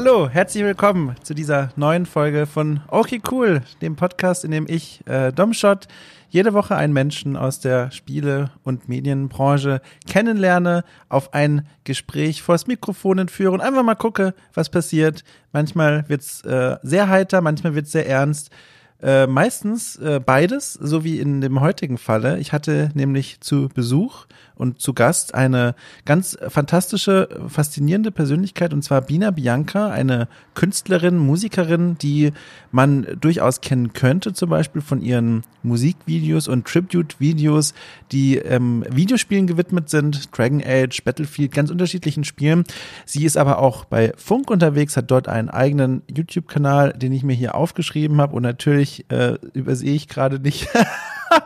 Hallo, herzlich willkommen zu dieser neuen Folge von Okay Cool, dem Podcast, in dem ich, äh, Domshot, jede Woche einen Menschen aus der Spiele- und Medienbranche kennenlerne, auf ein Gespräch vors Mikrofon entführe und einfach mal gucke, was passiert. Manchmal wird's äh, sehr heiter, manchmal wird's sehr ernst. Äh, meistens äh, beides, so wie in dem heutigen Falle. Ich hatte nämlich zu Besuch und zu Gast eine ganz fantastische, faszinierende Persönlichkeit und zwar Bina Bianca, eine Künstlerin, Musikerin, die man durchaus kennen könnte, zum Beispiel von ihren Musikvideos und Tribute-Videos, die ähm, Videospielen gewidmet sind, Dragon Age, Battlefield, ganz unterschiedlichen Spielen. Sie ist aber auch bei Funk unterwegs, hat dort einen eigenen YouTube-Kanal, den ich mir hier aufgeschrieben habe und natürlich äh, übersehe ich gerade nicht.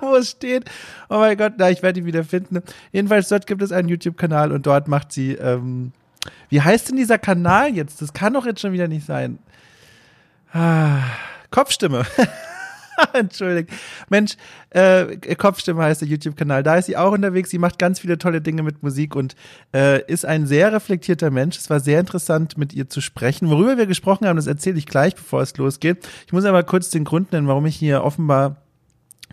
wo es steht. Oh mein Gott, na, ich werde ihn wieder finden. Jedenfalls, dort gibt es einen YouTube-Kanal und dort macht sie, ähm, wie heißt denn dieser Kanal jetzt? Das kann doch jetzt schon wieder nicht sein. Ah, Kopfstimme. Entschuldigt. Mensch, äh, Kopfstimme heißt der YouTube-Kanal. Da ist sie auch unterwegs. Sie macht ganz viele tolle Dinge mit Musik und äh, ist ein sehr reflektierter Mensch. Es war sehr interessant, mit ihr zu sprechen. Worüber wir gesprochen haben, das erzähle ich gleich, bevor es losgeht. Ich muss aber kurz den Grund nennen, warum ich hier offenbar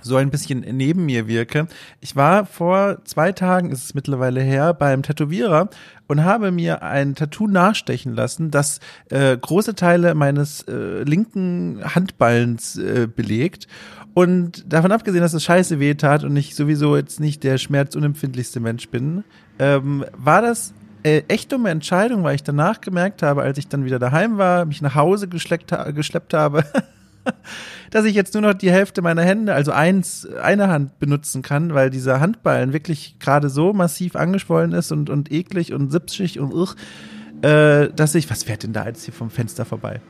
so ein bisschen neben mir wirke. Ich war vor zwei Tagen, ist es mittlerweile her, beim Tätowierer und habe mir ein Tattoo nachstechen lassen, das äh, große Teile meines äh, linken Handballens äh, belegt. Und davon abgesehen, dass es scheiße weh tat und ich sowieso jetzt nicht der schmerzunempfindlichste Mensch bin, ähm, war das äh, echt dumme Entscheidung, weil ich danach gemerkt habe, als ich dann wieder daheim war, mich nach Hause geschleppt, geschleppt habe, dass ich jetzt nur noch die Hälfte meiner Hände, also eins, eine Hand benutzen kann, weil dieser Handballen wirklich gerade so massiv angeschwollen ist und, und eklig und sipschig und uch, äh, dass ich, was fährt denn da jetzt hier vom Fenster vorbei?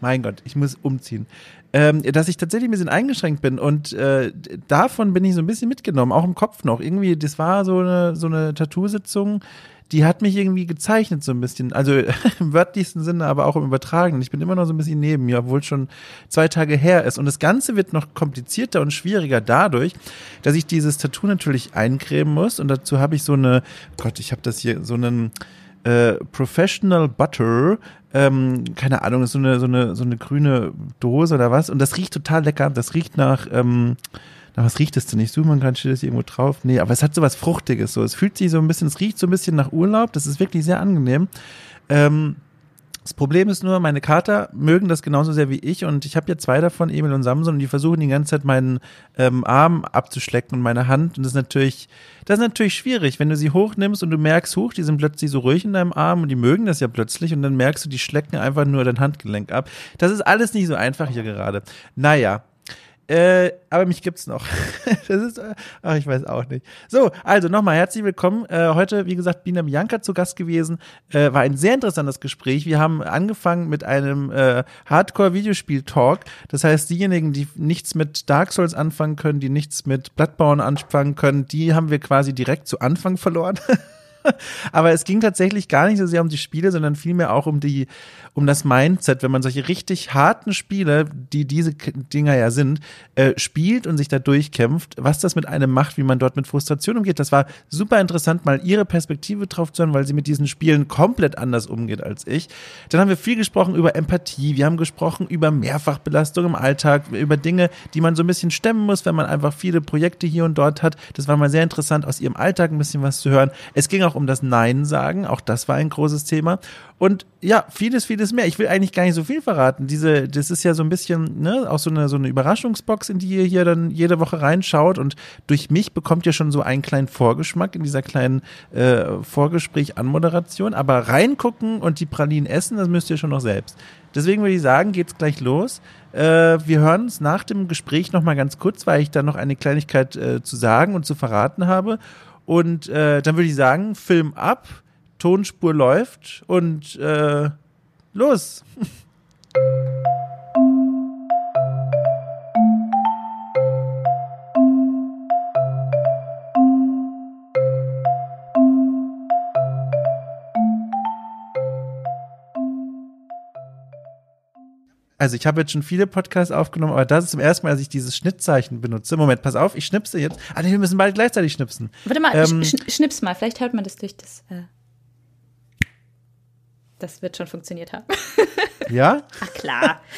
Mein Gott, ich muss umziehen. Ähm, dass ich tatsächlich ein bisschen eingeschränkt bin und äh, davon bin ich so ein bisschen mitgenommen, auch im Kopf noch. Irgendwie, das war so eine, so eine Tattoo-Sitzung, die hat mich irgendwie gezeichnet so ein bisschen. Also im wörtlichsten Sinne, aber auch im Übertragenen. Ich bin immer noch so ein bisschen neben mir, obwohl schon zwei Tage her ist. Und das Ganze wird noch komplizierter und schwieriger dadurch, dass ich dieses Tattoo natürlich eincremen muss. Und dazu habe ich so eine, Gott, ich habe das hier, so einen äh, Professional Butter, ähm, keine Ahnung, ist so eine, so eine, so eine grüne Dose oder was. Und das riecht total lecker. Das riecht nach, ähm, na, was riecht es denn? Ich suche mal gerade, steht das irgendwo drauf? Nee, aber es hat so was Fruchtiges. So. Es fühlt sich so ein bisschen, es riecht so ein bisschen nach Urlaub. Das ist wirklich sehr angenehm. Ähm, das Problem ist nur, meine Kater mögen das genauso sehr wie ich und ich habe ja zwei davon, Emil und Samson, und die versuchen die ganze Zeit meinen ähm, Arm abzuschlecken und meine Hand. Und das ist natürlich, das ist natürlich schwierig, wenn du sie hochnimmst und du merkst, hoch, die sind plötzlich so ruhig in deinem Arm und die mögen das ja plötzlich und dann merkst du, die schlecken einfach nur dein Handgelenk ab. Das ist alles nicht so einfach hier gerade. Naja, äh, aber mich gibt's noch. das ist, äh, ach, ich weiß auch nicht. So, also nochmal herzlich willkommen. Äh, heute, wie gesagt, Bina Bianca zu Gast gewesen. Äh, war ein sehr interessantes Gespräch. Wir haben angefangen mit einem äh, Hardcore-Videospiel-Talk. Das heißt, diejenigen, die nichts mit Dark Souls anfangen können, die nichts mit Bloodborne anfangen können, die haben wir quasi direkt zu Anfang verloren. Aber es ging tatsächlich gar nicht so sehr um die Spiele, sondern vielmehr auch um die, um das Mindset, wenn man solche richtig harten Spiele, die diese Dinger ja sind, äh, spielt und sich da durchkämpft, was das mit einem macht, wie man dort mit Frustration umgeht. Das war super interessant, mal ihre Perspektive drauf zu hören, weil sie mit diesen Spielen komplett anders umgeht als ich. Dann haben wir viel gesprochen über Empathie, wir haben gesprochen über Mehrfachbelastung im Alltag, über Dinge, die man so ein bisschen stemmen muss, wenn man einfach viele Projekte hier und dort hat. Das war mal sehr interessant, aus ihrem Alltag ein bisschen was zu hören. Es ging auch um das Nein sagen, auch das war ein großes Thema. Und ja, vieles, vieles mehr. Ich will eigentlich gar nicht so viel verraten. Diese, das ist ja so ein bisschen, ne, auch so eine, so eine Überraschungsbox, in die ihr hier dann jede Woche reinschaut. Und durch mich bekommt ihr schon so einen kleinen Vorgeschmack in dieser kleinen äh, Vorgespräch-Anmoderation. Aber reingucken und die Pralinen essen, das müsst ihr schon noch selbst. Deswegen würde ich sagen, geht's gleich los. Äh, wir hören uns nach dem Gespräch nochmal ganz kurz, weil ich da noch eine Kleinigkeit äh, zu sagen und zu verraten habe. Und äh, dann würde ich sagen, Film ab Tonspur läuft und äh, los. Also ich habe jetzt schon viele Podcasts aufgenommen, aber das ist zum ersten Mal, dass ich dieses Schnittzeichen benutze. Moment, pass auf, ich schnipse jetzt. Ah, nee, wir müssen beide gleichzeitig schnipsen. Warte mal, ähm, sch schnips mal, vielleicht hört man das durch das. Äh Das wird schon funktioniert haben. Ja? Ach klar.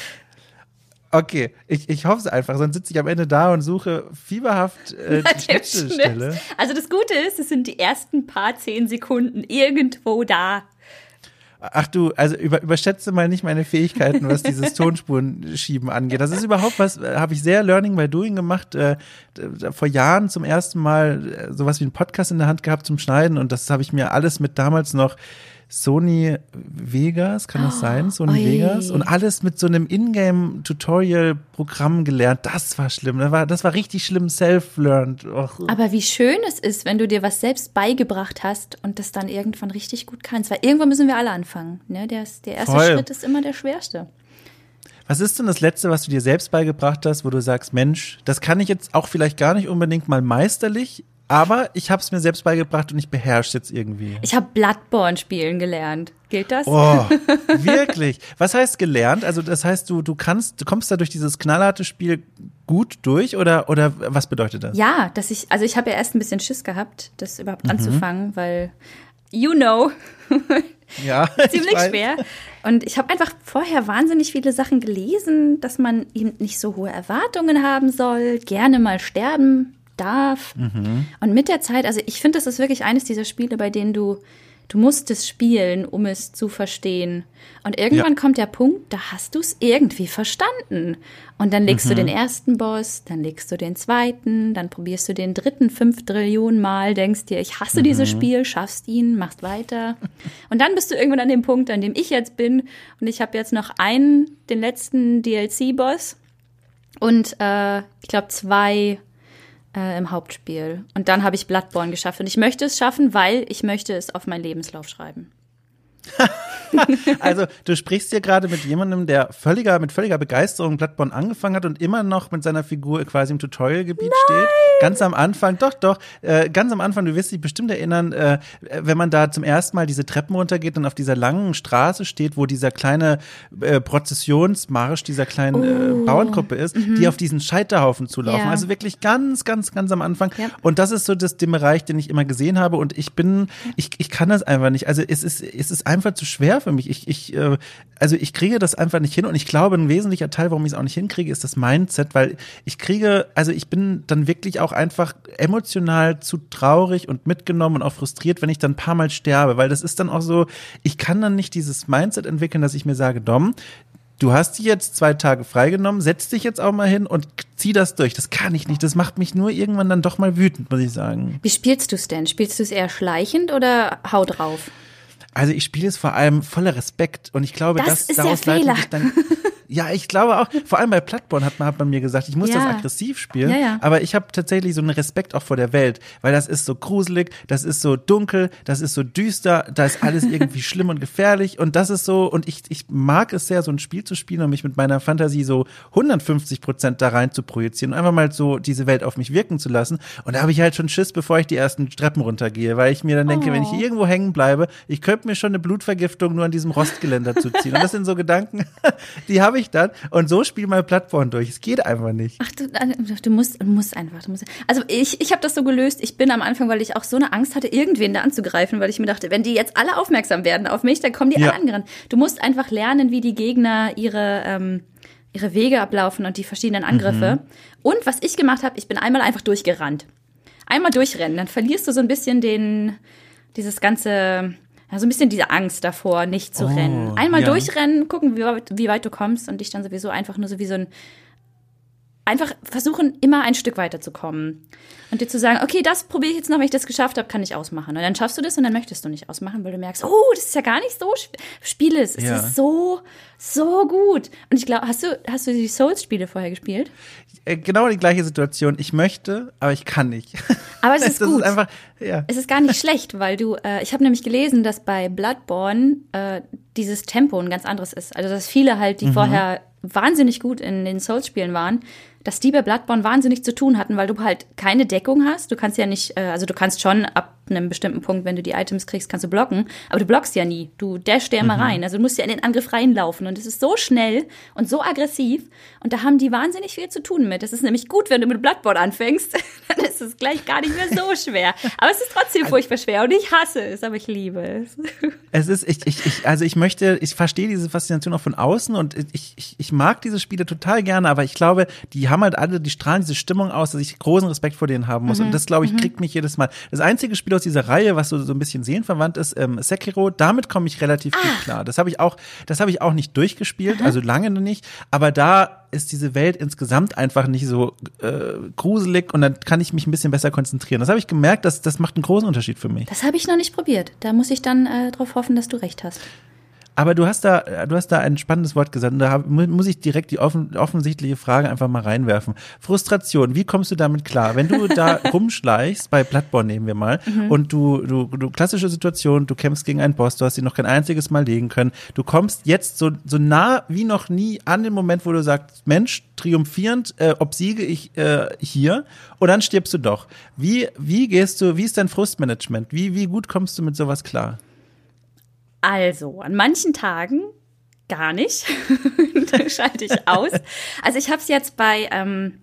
Okay, ich, ich hoffe es einfach, sonst sitze ich am Ende da und suche fieberhaft äh, die Schnittstelle. Also das Gute ist, es sind die ersten paar zehn Sekunden irgendwo da. Ach du, also über, überschätze mal nicht meine Fähigkeiten, was dieses Tonspurenschieben angeht. Das ist überhaupt was, äh, habe ich sehr Learning by Doing gemacht. Äh, vor Jahren zum ersten Mal äh, sowas wie einen Podcast in der Hand gehabt zum Schneiden und das habe ich mir alles mit damals noch Sony Vegas, kann das sein? Sony oi. Vegas und alles mit so einem Ingame-Tutorial-Programm gelernt. Das war schlimm. Das war, das war richtig schlimm, self-learned. Aber wie schön es ist, wenn du dir was selbst beigebracht hast und das dann irgendwann richtig gut kannst. Weil irgendwann müssen wir alle anfangen. Ne? Der, der erste Voll. Schritt ist immer der schwerste. Was ist denn das Letzte, was du dir selbst beigebracht hast, wo du sagst, Mensch, das kann ich jetzt auch vielleicht gar nicht unbedingt mal meisterlich, aber ich habe es mir selbst beigebracht und ich beherrsche jetzt irgendwie. Ich habe Bloodborne spielen gelernt. Gilt das? Oh, wirklich? Was heißt gelernt? Also das heißt, du du kannst, du kommst da durch dieses knallharte Spiel gut durch oder oder was bedeutet das? Ja, dass ich, also ich habe ja erst ein bisschen Schiss gehabt, das Mhm. überhaupt anzufangen, weil, you know, Ja, ziemlich schwer. Und ich habe einfach vorher wahnsinnig viele Sachen gelesen, dass man eben nicht so hohe Erwartungen haben soll, gerne mal sterben darf. Mhm. Und mit der Zeit, also ich finde, das ist wirklich eines dieser Spiele, bei denen du, du musst es spielen, um es zu verstehen. Und irgendwann Ja. kommt der Punkt, da hast du es irgendwie verstanden. Und dann legst Mhm. du den ersten Boss, dann legst du den zweiten, dann probierst du den dritten fünf Trillionen Mal, denkst dir, ich hasse Mhm. dieses Spiel, schaffst ihn, machst weiter. Und dann bist du irgendwann an dem Punkt, an dem ich jetzt bin. Und ich habe jetzt noch einen, den letzten DLC-Boss und äh, ich glaube zwei äh, im Hauptspiel. Und dann habe ich Bloodborne geschafft. Und ich möchte es schaffen, weil ich möchte es auf meinen Lebenslauf schreiben. Also du sprichst hier gerade mit jemandem, der völliger, mit völliger Begeisterung Bloodborne angefangen hat und immer noch mit seiner Figur quasi im Tutorialgebiet steht. Ganz am Anfang, doch, doch, äh, ganz am Anfang, du wirst dich bestimmt erinnern, äh, wenn man da zum ersten Mal diese Treppen runtergeht und auf dieser langen Straße steht, wo dieser kleine äh, Prozessionsmarsch dieser kleinen äh, Bauerngruppe ist, die auf diesen Scheiterhaufen zulaufen. Ja. Also wirklich ganz, ganz, ganz am Anfang. Ja. Und das ist so das, den Bereich, den ich immer gesehen habe. Und ich bin, ich, ich kann das einfach nicht. Also es ist, es ist einfach zu schwer für mich. Ich, ich, äh, also ich kriege das einfach nicht hin. Und ich glaube, ein wesentlicher Teil, warum ich es auch nicht hinkriege, ist das Mindset, weil ich kriege, also ich bin dann wirklich auch einfach emotional zu traurig und mitgenommen und auch frustriert, wenn ich dann ein paar Mal sterbe, weil das ist dann auch so, ich kann dann nicht dieses Mindset entwickeln, dass ich mir sage, Dom, du hast die jetzt zwei Tage freigenommen, setz dich jetzt auch mal hin und zieh das durch. Das kann ich nicht. Das macht mich nur irgendwann dann doch mal wütend, muss ich sagen. Wie spielst du es denn? Spielst du es eher schleichend oder hau drauf? Also ich spiele es vor allem voller Respekt und ich glaube, Das dass ist der daraus leitet Fehler. sich dann. Ja, ich glaube auch, vor allem bei Bloodborne hat man, hat man mir gesagt, ich muss Ja. das aggressiv spielen, Ja, ja. aber ich habe tatsächlich so einen Respekt auch vor der Welt, weil das ist so gruselig, das ist so dunkel, das ist so düster, da ist alles irgendwie schlimm und gefährlich und das ist so, und ich, ich mag es sehr, so ein Spiel zu spielen und mich mit meiner Fantasie so 150 Prozent da rein zu projizieren und einfach mal so diese Welt auf mich wirken zu lassen und da habe ich halt schon Schiss, bevor ich die ersten Treppen runtergehe, weil ich mir dann denke, wenn ich Oh. irgendwo hängen bleibe, ich könnte mir schon eine Blutvergiftung nur an diesem Rostgeländer zuziehen und das sind so Gedanken, die habe ich dann und so spiel mal Bloodborne durch. Es geht einfach nicht. Ach, du, äh, du musst, musst einfach. Du musst, also ich, ich habe das so gelöst. Ich bin am Anfang, weil ich auch so eine Angst hatte, irgendwen da anzugreifen, weil ich mir dachte, wenn die jetzt alle aufmerksam werden auf mich, dann kommen die Ja. alle angerannt. Du musst einfach lernen, wie die Gegner ihre, ähm, ihre Wege ablaufen und die verschiedenen Angriffe. Und was ich gemacht habe, ich bin einmal einfach durchgerannt. Einmal durchrennen, dann verlierst du so ein bisschen den, dieses ganze, ja, so ein bisschen diese Angst davor, nicht zu Oh, rennen. Einmal ja. durchrennen, gucken, wie weit, wie weit du kommst und dich dann sowieso einfach nur so wie so ein einfach versuchen, immer ein Stück weiterzukommen. Und dir zu sagen, okay, das probiere ich jetzt noch, wenn ich das geschafft habe, kann ich ausmachen. Und dann schaffst du das und dann möchtest du nicht ausmachen, weil du merkst, oh, das ist ja gar nicht so, sp- spiele es, es Ja. ist so, so gut. Und ich glaube, hast du, hast du die Souls-Spiele vorher gespielt? Äh, Genau die gleiche Situation. Ich möchte, aber ich kann nicht. Aber es ist das gut. ist einfach, ja. Es ist gar nicht schlecht, weil du, äh, ich habe nämlich gelesen, dass bei Bloodborne äh, dieses Tempo ein ganz anderes ist. Also dass viele halt, die vorher wahnsinnig gut in den Souls-Spielen waren, dass die bei Bloodborne wahnsinnig zu tun hatten, weil du halt keine Deckung hast. Du kannst ja nicht, äh, also du kannst schon ab einem bestimmten Punkt, wenn du die Items kriegst, kannst du blocken, aber du blockst ja nie. Du dashst ja immer mhm. rein. Also du musst ja in den Angriff reinlaufen und es ist so schnell und so aggressiv und da haben die wahnsinnig viel zu tun mit. Das ist nämlich gut, wenn du mit Bloodborne anfängst, dann ist es gleich gar nicht mehr so schwer. Aber es ist trotzdem also furchtbar schwer und ich hasse es, aber ich liebe es. Es ist, ich, ich, ich also ich möchte, ich verstehe diese Faszination auch von außen und ich, ich, ich mag diese Spiele total gerne, aber ich glaube, die haben halt alle, die strahlen diese Stimmung aus, dass ich großen Respekt vor denen haben muss. Mhm. Und das, glaube ich, mhm. kriegt mich jedes Mal. Das einzige Spiel aus dieser Reihe, was so, so ein bisschen seelenverwandt ist, ähm, Sekiro, damit komme ich relativ ah. gut klar. Das habe ich auch, das habe ich auch nicht durchgespielt, mhm. also lange noch nicht. Aber da ist diese Welt insgesamt einfach nicht so äh, gruselig und dann kann ich mich ein bisschen besser konzentrieren. Das habe ich gemerkt, dass das macht einen großen Unterschied für mich. Das habe ich noch nicht probiert. Da muss ich dann äh, darauf hoffen, dass du recht hast. Aber du hast da, du hast da ein spannendes Wort gesagt. Und da muss ich direkt die offen, offensichtliche Frage einfach mal reinwerfen. Frustration. Wie kommst du damit klar? Wenn du da rumschleichst, bei Bloodborne nehmen wir mal, mhm. und du, du, du, klassische Situation, du kämpfst gegen einen Boss, du hast ihn noch kein einziges Mal legen können. Du kommst jetzt so, so nah wie noch nie an den Moment, wo du sagst, Mensch, triumphierend, äh, obsiege ich äh, hier. Und dann stirbst du doch. Wie, wie gehst du, wie ist dein Frustmanagement? Wie, wie gut kommst du mit sowas klar? Also, an manchen Tagen gar nicht. da schalte ich aus. Also ich habe es jetzt bei ähm,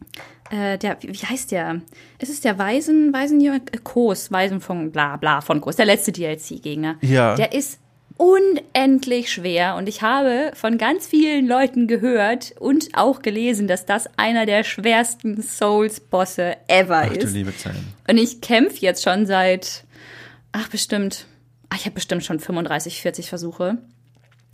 äh, der, wie heißt der? Es ist der Waisen, Waisenjunge, äh, Kos, Waisen von bla bla von Kos, der letzte DLC-Gegner. Ja. Der ist unendlich schwer und ich habe von ganz vielen Leuten gehört und auch gelesen, dass das einer der schwersten Souls-Bosse ever ach, ist. Du liebe Zeit. Und ich kämpfe jetzt schon seit, ach bestimmt ich habe bestimmt schon 35, 40 Versuche.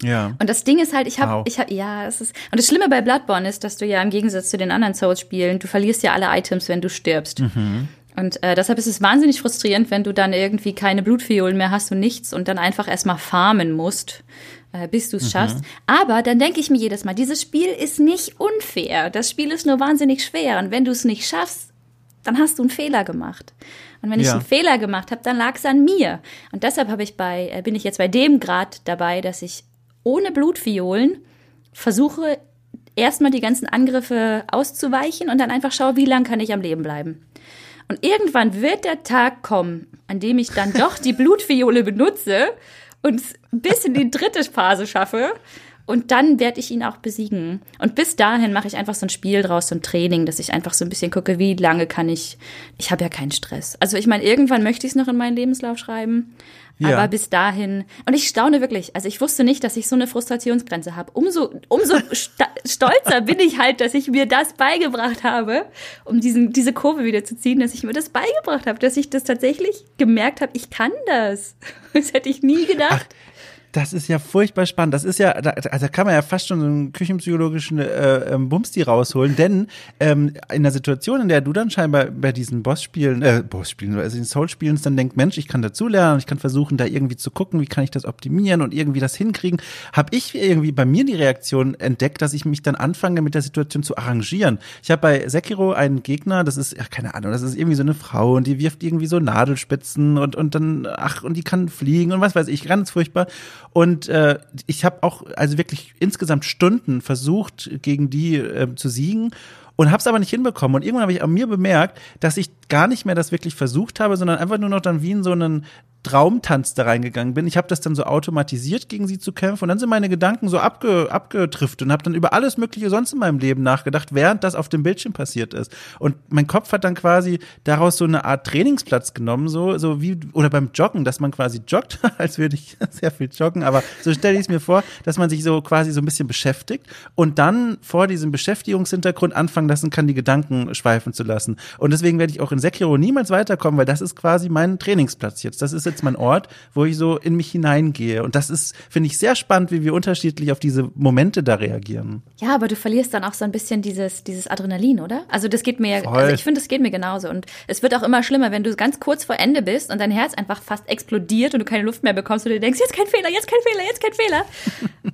Ja. Und das Ding ist halt, ich habe, wow. ich habe, ja, es ist. Und das Schlimme bei Bloodborne ist, dass du ja im Gegensatz zu den anderen Souls-Spielen, du verlierst ja alle Items, wenn du stirbst. Mhm. Und äh, deshalb ist es wahnsinnig frustrierend, wenn du dann irgendwie keine Blutviolen mehr hast und nichts und dann einfach erstmal farmen musst, äh, bis du es mhm. schaffst. Aber dann denke ich mir jedes Mal, dieses Spiel ist nicht unfair. Das Spiel ist nur wahnsinnig schwer. Und wenn du es nicht schaffst, dann hast du einen Fehler gemacht. Und wenn ich einen Fehler gemacht habe, dann lag es an mir. Und deshalb habe ich bei, äh, bin ich jetzt bei dem Grad dabei, dass ich ohne Blutviolen versuche, erstmal die ganzen Angriffe auszuweichen und dann einfach schaue, wie lange kann ich am Leben bleiben. Und irgendwann wird der Tag kommen, an dem ich dann doch die Blutviole benutze und bis in die dritte Phase schaffe und dann werde ich ihn auch besiegen. Und bis dahin mache ich einfach so ein Spiel draus, so ein Training, dass ich einfach so ein bisschen gucke, wie lange kann ich. Ich habe ja keinen Stress. Also ich meine, irgendwann möchte ich es noch in meinen Lebenslauf schreiben. Ja. Aber bis dahin. Und ich staune wirklich. Also ich wusste nicht, dass ich so eine Frustrationsgrenze habe. Umso, umso stolzer bin ich halt, dass ich mir das beigebracht habe, um diesen, diese Kurve wieder zu ziehen, dass ich mir das beigebracht habe, dass ich das tatsächlich gemerkt habe, ich kann das. Das hätte ich nie gedacht. Ach das ist ja furchtbar spannend. Das ist ja, da, also kann man ja fast schon so einen küchenpsychologischen äh, ähm, Bumsti rausholen, denn ähm, in der Situation, in der du dann scheinbar bei diesen Boss-Spielen, äh, Boss-Spielen, also in Soul-Spielen dann denkst, Mensch, ich kann dazulernen, ich kann versuchen, da irgendwie zu gucken, wie kann ich das optimieren und irgendwie das hinkriegen, habe ich irgendwie bei mir die Reaktion entdeckt, dass ich mich dann anfange, mit der Situation zu arrangieren. Ich habe bei Sekiro einen Gegner, das ist, ja, keine Ahnung, das ist irgendwie so eine Frau und die wirft irgendwie so Nadelspitzen und, und dann, ach, und die kann fliegen und was weiß ich, ganz furchtbar. Und äh, ich habe auch also wirklich insgesamt Stunden versucht, gegen die äh, zu siegen und habe es aber nicht hinbekommen. Und irgendwann habe ich an mir bemerkt, dass ich gar nicht mehr das wirklich versucht habe, sondern einfach nur noch dann wie in so einen Traumtanz da reingegangen bin. Ich habe das dann so automatisiert, gegen sie zu kämpfen. Und dann sind meine Gedanken so abge, abgetrifft und habe dann über alles Mögliche sonst in meinem Leben nachgedacht, während das auf dem Bildschirm passiert ist. Und mein Kopf hat dann quasi daraus so eine Art Trainingsplatz genommen, so, so wie, oder beim Joggen, dass man quasi joggt, als würde ich sehr viel joggen, aber so stelle ich es mir vor, dass man sich so quasi so ein bisschen beschäftigt und dann vor diesem Beschäftigungshintergrund anfangen lassen kann, die Gedanken schweifen zu lassen. Und deswegen werde ich auch in Sekiro niemals weiterkommen, weil das ist quasi mein Trainingsplatz jetzt. Das ist jetzt mein Ort, wo ich so in mich hineingehe. Und das ist, finde ich, sehr spannend, wie wir unterschiedlich auf diese Momente da reagieren. Ja, aber du verlierst dann auch so ein bisschen dieses, dieses Adrenalin, oder? Also das geht mir, Voll. also ich finde, das geht mir genauso. Und es wird auch immer schlimmer, wenn du ganz kurz vor Ende bist und dein Herz einfach fast explodiert und du keine Luft mehr bekommst und du denkst, jetzt kein Fehler, jetzt kein Fehler, jetzt kein Fehler.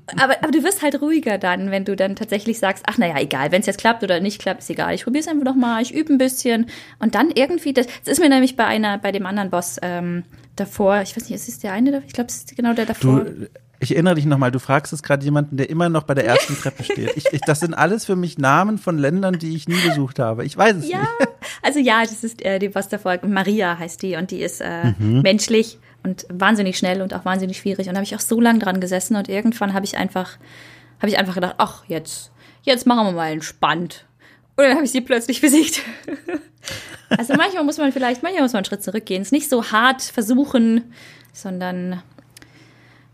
aber, aber du wirst halt ruhiger dann, wenn du dann tatsächlich sagst, ach naja, egal, wenn es jetzt klappt oder nicht klappt, ist egal. Ich probiere es einfach noch mal, ich übe ein bisschen. Und dann irgendwie, das, das ist mir nämlich bei einer, bei dem anderen Boss ähm, davor, ich weiß nicht, ist es der eine, ich glaube, es ist genau der davor. Du, Ich erinnere dich nochmal, du fragst es gerade jemanden, der immer noch bei der ersten Treppe steht. Ich, ich, das sind alles für mich Namen von Ländern, die ich nie besucht habe. Ich weiß es ja, nicht. also ja, das ist äh, die Posterfolge. Maria heißt die und die ist äh, mhm. menschlich und wahnsinnig schnell und auch wahnsinnig schwierig. Und da habe ich auch so lange dran gesessen und irgendwann habe ich einfach, habe ich einfach gedacht, ach, jetzt, jetzt machen wir mal entspannt. Und dann habe ich sie plötzlich besiegt. also manchmal muss man vielleicht, manchmal muss man einen Schritt zurückgehen. Es ist nicht so hart versuchen, sondern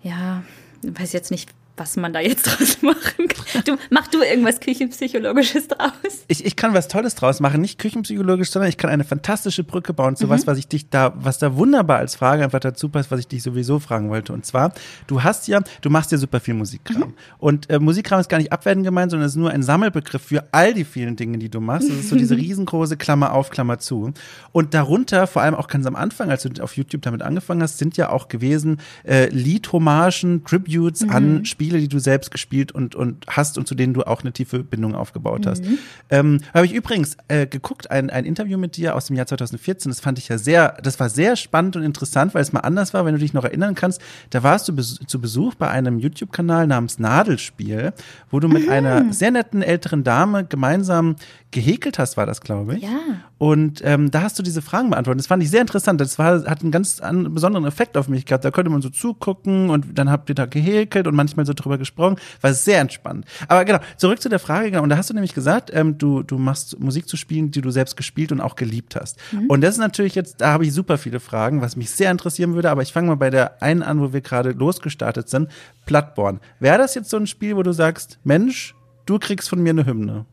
ja, weiß jetzt nicht, was man da jetzt draus machen kann. Du, mach du irgendwas Küchenpsychologisches draus. Ich, ich kann was Tolles draus machen, nicht küchenpsychologisch, sondern ich kann eine fantastische Brücke bauen zu mhm. was, was ich dich da, was da wunderbar als Frage einfach dazu passt, was ich dich sowieso fragen wollte. Und zwar, du hast ja, du machst ja super viel Musikkram. Mhm. Und äh, Musikkram ist gar nicht abwertend gemeint, sondern es ist nur ein Sammelbegriff für all die vielen Dinge, die du machst. Das ist so diese riesengroße Klammer auf, Klammer zu. Und darunter, vor allem auch ganz am Anfang, als du auf YouTube damit angefangen hast, sind ja auch gewesen äh, Lied-Hommagen, Tributes mhm. an Spiele Spiele, die du selbst gespielt und, und hast und zu denen du auch eine tiefe Bindung aufgebaut hast. Mhm. Ähm, Habe ich übrigens äh, geguckt, ein, ein Interview mit dir aus dem Jahr 2014, das fand ich ja sehr, das war sehr spannend und interessant, weil es mal anders war, wenn du dich noch erinnern kannst. Da warst du bes zu Besuch bei einem YouTube-Kanal namens Nadelspiel, wo du mit mhm. einer sehr netten älteren Dame gemeinsam gehäkelt hast, war das, glaube ich. Ja. Und ähm, da hast du diese Fragen beantwortet. Das fand ich sehr interessant. Das war, hat einen ganz einen besonderen Effekt auf mich gehabt. Da konnte man so zugucken und dann habt ihr da gehäkelt und manchmal so drüber gesprochen. War sehr entspannt. Aber genau, zurück zu der Frage. Genau, und da hast du nämlich gesagt, ähm, du, du machst Musik zu spielen, die du selbst gespielt und auch geliebt hast. Mhm. Und das ist natürlich jetzt, da habe ich super viele Fragen, was mich sehr interessieren würde. Aber ich fange mal bei der einen an, wo wir gerade losgestartet sind. Plattborn. Wäre das jetzt so ein Spiel, wo du sagst, Mensch, du kriegst von mir eine Hymne?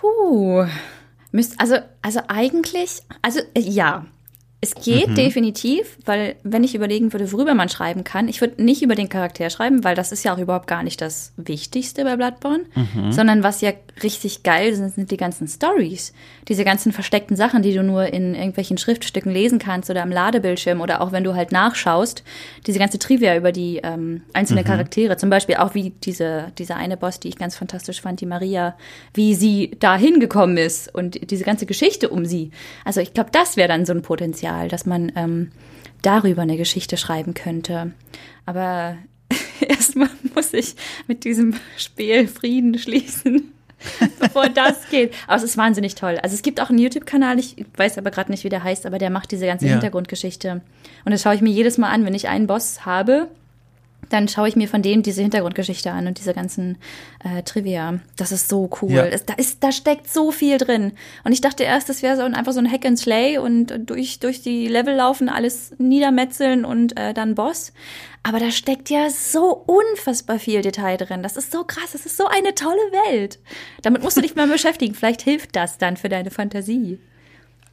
Puh. Müsst, also, also eigentlich, also äh, ja, es geht mhm. definitiv, weil wenn ich überlegen würde, worüber man schreiben kann, ich würde nicht über den Charakter schreiben, weil das ist ja auch überhaupt gar nicht das Wichtigste bei Bloodborne, mhm. sondern was ja richtig geil sind, sind die ganzen Stories. Diese ganzen versteckten Sachen, die du nur in irgendwelchen Schriftstücken lesen kannst oder am Ladebildschirm oder auch wenn du halt nachschaust. Diese ganze Trivia über die ähm, einzelnen mhm. Charaktere, zum Beispiel auch wie diese, diese eine Boss, die ich ganz fantastisch fand, die Maria, wie sie da hingekommen ist und diese ganze Geschichte um sie. Also ich glaube, das wäre dann so ein Potenzial. Potenzial, dass man ähm, darüber eine Geschichte schreiben könnte. Aber erstmal muss ich mit diesem Spiel Frieden schließen. bevor das geht. Aber es ist wahnsinnig toll. Also es gibt auch einen YouTube-Kanal, ich weiß aber gerade nicht, wie der heißt, aber der macht diese ganze ja. Hintergrundgeschichte. Und das schaue ich mir jedes Mal an, wenn ich einen Boss habe, dann schaue ich mir von dem diese Hintergrundgeschichte an und diese ganzen äh, Trivia. Das ist so cool. Ja. Es, da, ist, da steckt so viel drin. Und ich dachte erst, das wäre so ein, einfach so ein Hack and Slay und durch, durch die Level laufen, alles niedermetzeln und äh, dann Boss. Aber da steckt ja so unfassbar viel Detail drin. Das ist so krass. Das ist so eine tolle Welt. Damit musst du dich mal beschäftigen. Vielleicht hilft das dann für deine Fantasie.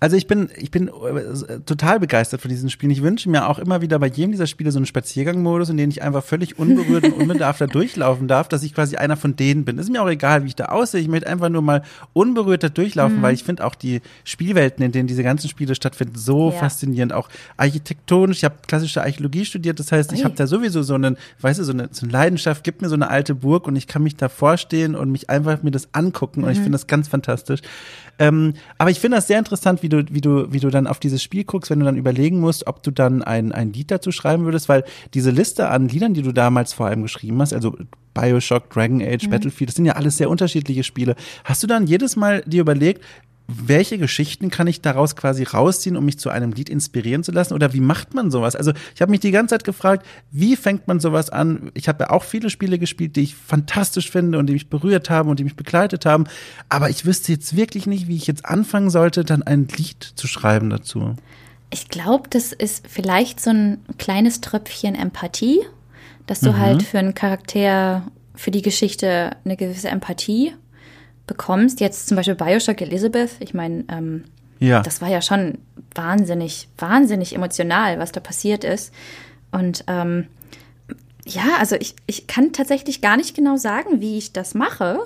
Also ich bin, ich bin äh, total begeistert von diesen Spielen. Ich wünsche mir auch immer wieder bei jedem dieser Spiele so einen Spaziergangmodus, in dem ich einfach völlig unberührt und unbedarft da durchlaufen darf, dass ich quasi einer von denen bin. Ist mir auch egal, wie ich da aussehe. Ich möchte einfach nur mal unberührt da durchlaufen, mhm. weil ich finde auch die Spielwelten, in denen diese ganzen Spiele stattfinden, so ja. faszinierend. Auch architektonisch. Ich habe klassische Archäologie studiert. Das heißt, ich habe da sowieso so einen, weißt du, so eine, so eine Leidenschaft. Gibt mir so eine alte Burg und ich kann mich da vorstehen und mich einfach mir das angucken. Mhm. Und ich mhm. finde das ganz fantastisch. Ähm, aber ich finde das sehr interessant, wie du, wie du, wie du dann auf dieses Spiel guckst, wenn du dann überlegen musst, ob du dann ein, ein Lied dazu schreiben würdest, weil diese Liste an Liedern, die du damals vor allem geschrieben hast, also Bioshock, Dragon Age, mhm. Battlefield, das sind ja alles sehr unterschiedliche Spiele. Hast du dann jedes Mal dir überlegt, welche Geschichten kann ich daraus quasi rausziehen, um mich zu einem Lied inspirieren zu lassen? Oder wie macht man sowas? Also ich habe mich die ganze Zeit gefragt, wie fängt man sowas an? Ich habe ja auch viele Spiele gespielt, die ich fantastisch finde und die mich berührt haben und die mich begleitet haben. Aber ich wüsste jetzt wirklich nicht, wie ich jetzt anfangen sollte, dann ein Lied zu schreiben dazu. Ich glaube, das ist vielleicht so ein kleines Tröpfchen Empathie, dass du mhm. halt für einen Charakter, für die Geschichte eine gewisse Empathie bekommst, jetzt zum Beispiel Bioshock Elizabeth, ich meine, ähm, ja. das war ja schon wahnsinnig, wahnsinnig emotional, was da passiert ist. Und ähm, ja, also ich, ich kann tatsächlich gar nicht genau sagen, wie ich das mache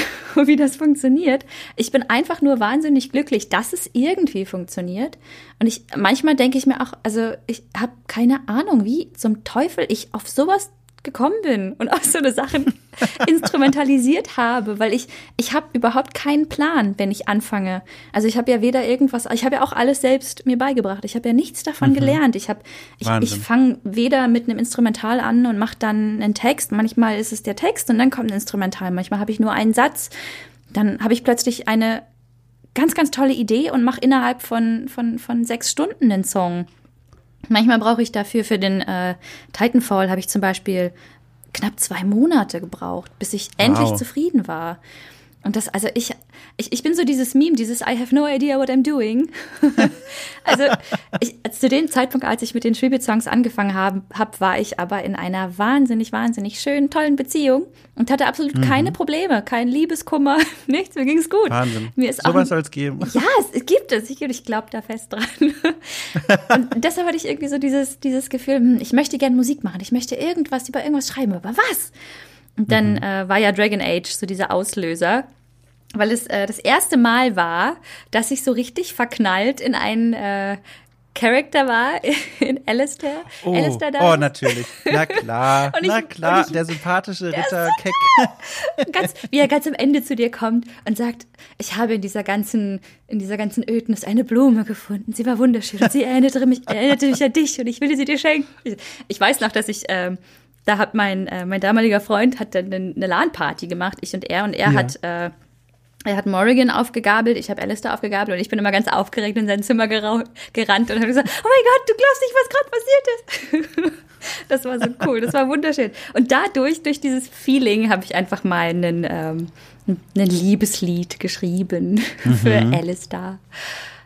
wie das funktioniert. Ich bin einfach nur wahnsinnig glücklich, dass es irgendwie funktioniert. Und ich manchmal denke ich mir auch, also ich habe keine Ahnung, wie zum Teufel ich auf sowas gekommen bin und auch so eine Sachen instrumentalisiert habe, weil ich ich habe überhaupt keinen Plan, wenn ich anfange. Also ich habe ja weder irgendwas, ich habe ja auch alles selbst mir beigebracht. Ich habe ja nichts davon mhm. gelernt. Ich habe ich, ich fange weder mit einem Instrumental an und mache dann einen Text. Manchmal ist es der Text und dann kommt ein Instrumental. Manchmal habe ich nur einen Satz. Dann habe ich plötzlich eine ganz ganz tolle Idee und mache innerhalb von von von sechs Stunden einen Song. Manchmal brauche ich dafür für den äh, Titanfall habe ich zum Beispiel knapp zwei Monate gebraucht, bis ich wow. endlich zufrieden war. Und das, also ich, ich, ich bin so dieses Meme, dieses I have no idea what I'm doing. also ich, zu dem Zeitpunkt, als ich mit den Tribute-Songs angefangen habe, hab, war ich aber in einer wahnsinnig, wahnsinnig schönen, tollen Beziehung und hatte absolut mhm. keine Probleme, kein Liebeskummer, nichts, mir ging es gut. Wahnsinn. Mir ist Sowas soll es geben. Ja, es, gibt es. Ich, ich glaube da fest dran. und deshalb hatte ich irgendwie so dieses, dieses Gefühl, hm, ich möchte gerne Musik machen, ich möchte irgendwas über irgendwas schreiben, aber was? Und dann mhm. äh, war ja Dragon Age so dieser Auslöser, weil es äh, das erste Mal war, dass ich so richtig verknallt in einen äh, Charakter war in Alistair. Oh, Alistair oh natürlich. Na klar, ich, na klar, ich, der sympathische Ritter so, Keck. ganz, wie er ganz am Ende zu dir kommt und sagt, ich habe in dieser ganzen, in dieser ganzen Ödnis eine Blume gefunden. Sie war wunderschön und sie erinnerte mich, erinnerte mich an dich und ich will sie dir schenken. Ich, ich weiß noch, dass ich ähm, da hat mein, äh, mein damaliger Freund hat dann eine, eine LAN-Party gemacht, ich und er, und er ja. hat äh, er hat Morrigan aufgegabelt, ich habe Alistair aufgegabelt und ich bin immer ganz aufgeregt in sein Zimmer gerannt und habe gesagt, oh mein Gott, du glaubst nicht, was gerade passiert ist. das war so cool, das war wunderschön. Und dadurch, durch dieses Feeling, habe ich einfach mal einen, ähm, ein Liebeslied geschrieben mhm. für Alistair.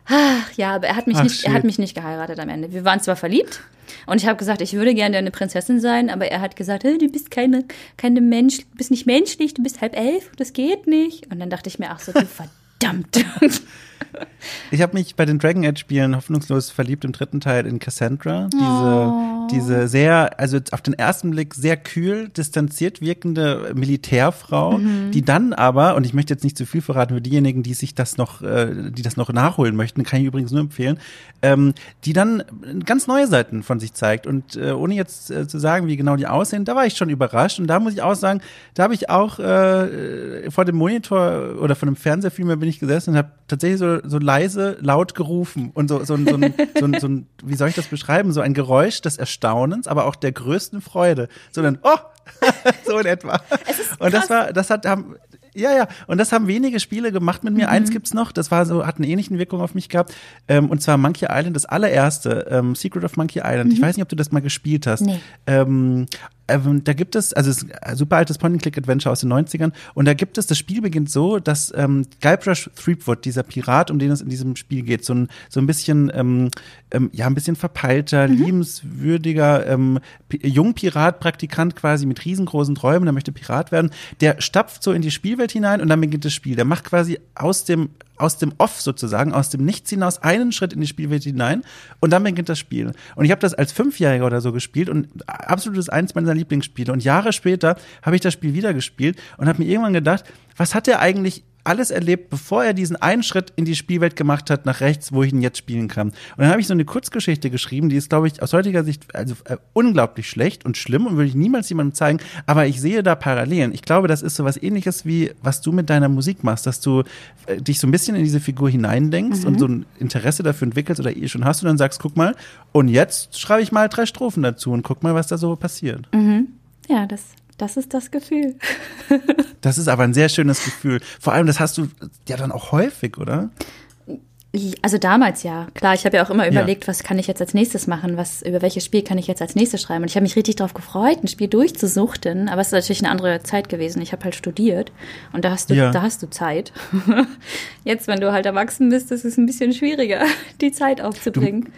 Ach, ja, aber er hat mich Ach, nicht, er hat mich nicht geheiratet am Ende. Wir waren zwar verliebt und ich habe gesagt, ich würde gerne eine Prinzessin sein, aber er hat gesagt, hey, du bist keine, keine Mensch, du bist nicht menschlich, du bist halb elf, das geht nicht. Und dann dachte ich mir, ach so, du verdammt. Ich habe mich bei den Dragon Age Spielen hoffnungslos verliebt im dritten Teil in Cassandra. Diese, oh. diese sehr, also auf den ersten Blick sehr kühl, distanziert wirkende Militärfrau, mhm. die dann aber, und ich möchte jetzt nicht zu viel verraten für diejenigen, die sich das noch, äh, die das noch nachholen möchten, kann ich übrigens nur empfehlen, ähm, die dann ganz neue Seiten von sich zeigt. Und äh, ohne jetzt äh, zu sagen, wie genau die aussehen, da war ich schon überrascht. Und da muss ich auch sagen, da habe ich auch vor dem Monitor oder vor dem Fernsehfilm bin ich gesessen und habe tatsächlich so so, leise laut gerufen und so, so, so, ein, so, ein, so ein, wie soll ich das beschreiben? So ein Geräusch des Erstaunens, aber auch der größten Freude. So ein, oh, so in etwa. Und das war, das hat, haben, ja, ja. Und das haben wenige Spiele gemacht mit mir. Mhm. Eins gibt's noch, das war so, hat eine ähnliche Wirkung auf mich gehabt. Ähm, und zwar Monkey Island, das allererste, ähm, Secret of Monkey Island. Mhm. Ich weiß nicht, ob du das mal gespielt hast. Nee. Ähm, ähm, da gibt es, also es ist ein super altes Point-and-Click-Adventure aus den 90ern und da gibt es, das Spiel beginnt so, dass ähm, Guybrush Threepwood, dieser Pirat, um den es in diesem Spiel geht, so ein, so ein bisschen, ähm, ähm, ja, ein bisschen verpeilter, mhm. liebenswürdiger ähm, Jungpirat, Praktikant quasi mit riesengroßen Träumen, der möchte Pirat werden, der stapft so in die Spielwelt hinein und dann beginnt das Spiel. Der macht quasi aus dem aus dem Off sozusagen, aus dem Nichts hinaus einen Schritt in die Spielwelt hinein und dann beginnt das Spiel. Und ich habe das als Fünfjähriger oder so gespielt und absolutes eins meiner Lieblingsspiele. Und Jahre später habe ich das Spiel wieder gespielt und habe mir irgendwann gedacht, was hat der eigentlich alles erlebt, bevor er diesen einen Schritt in die Spielwelt gemacht hat, nach rechts, wo ich ihn jetzt spielen kann. Und dann habe ich so eine Kurzgeschichte geschrieben, die ist, glaube ich, aus heutiger Sicht also äh, unglaublich schlecht und schlimm und würde ich niemals jemandem zeigen. Aber ich sehe da Parallelen. Ich glaube, das ist so was ähnliches wie, was du mit deiner Musik machst, dass du äh, dich so ein bisschen in diese Figur hineindenkst mhm. und so ein Interesse dafür entwickelst oder eh schon hast und dann sagst, guck mal, und jetzt schreibe ich mal drei Strophen dazu und guck mal, was da so passiert. Mhm. Ja, das das ist das Gefühl. das ist aber ein sehr schönes Gefühl. Vor allem, das hast du ja dann auch häufig, oder? Also damals ja, klar. Ich habe ja auch immer überlegt, ja. was kann ich jetzt als nächstes machen, was über welches Spiel kann ich jetzt als nächstes schreiben. Und ich habe mich richtig darauf gefreut, ein Spiel durchzusuchten. Aber es ist natürlich eine andere Zeit gewesen. Ich habe halt studiert und da hast du, ja. da hast du Zeit. Jetzt, wenn du halt erwachsen bist, ist es ein bisschen schwieriger, die Zeit aufzubringen. Du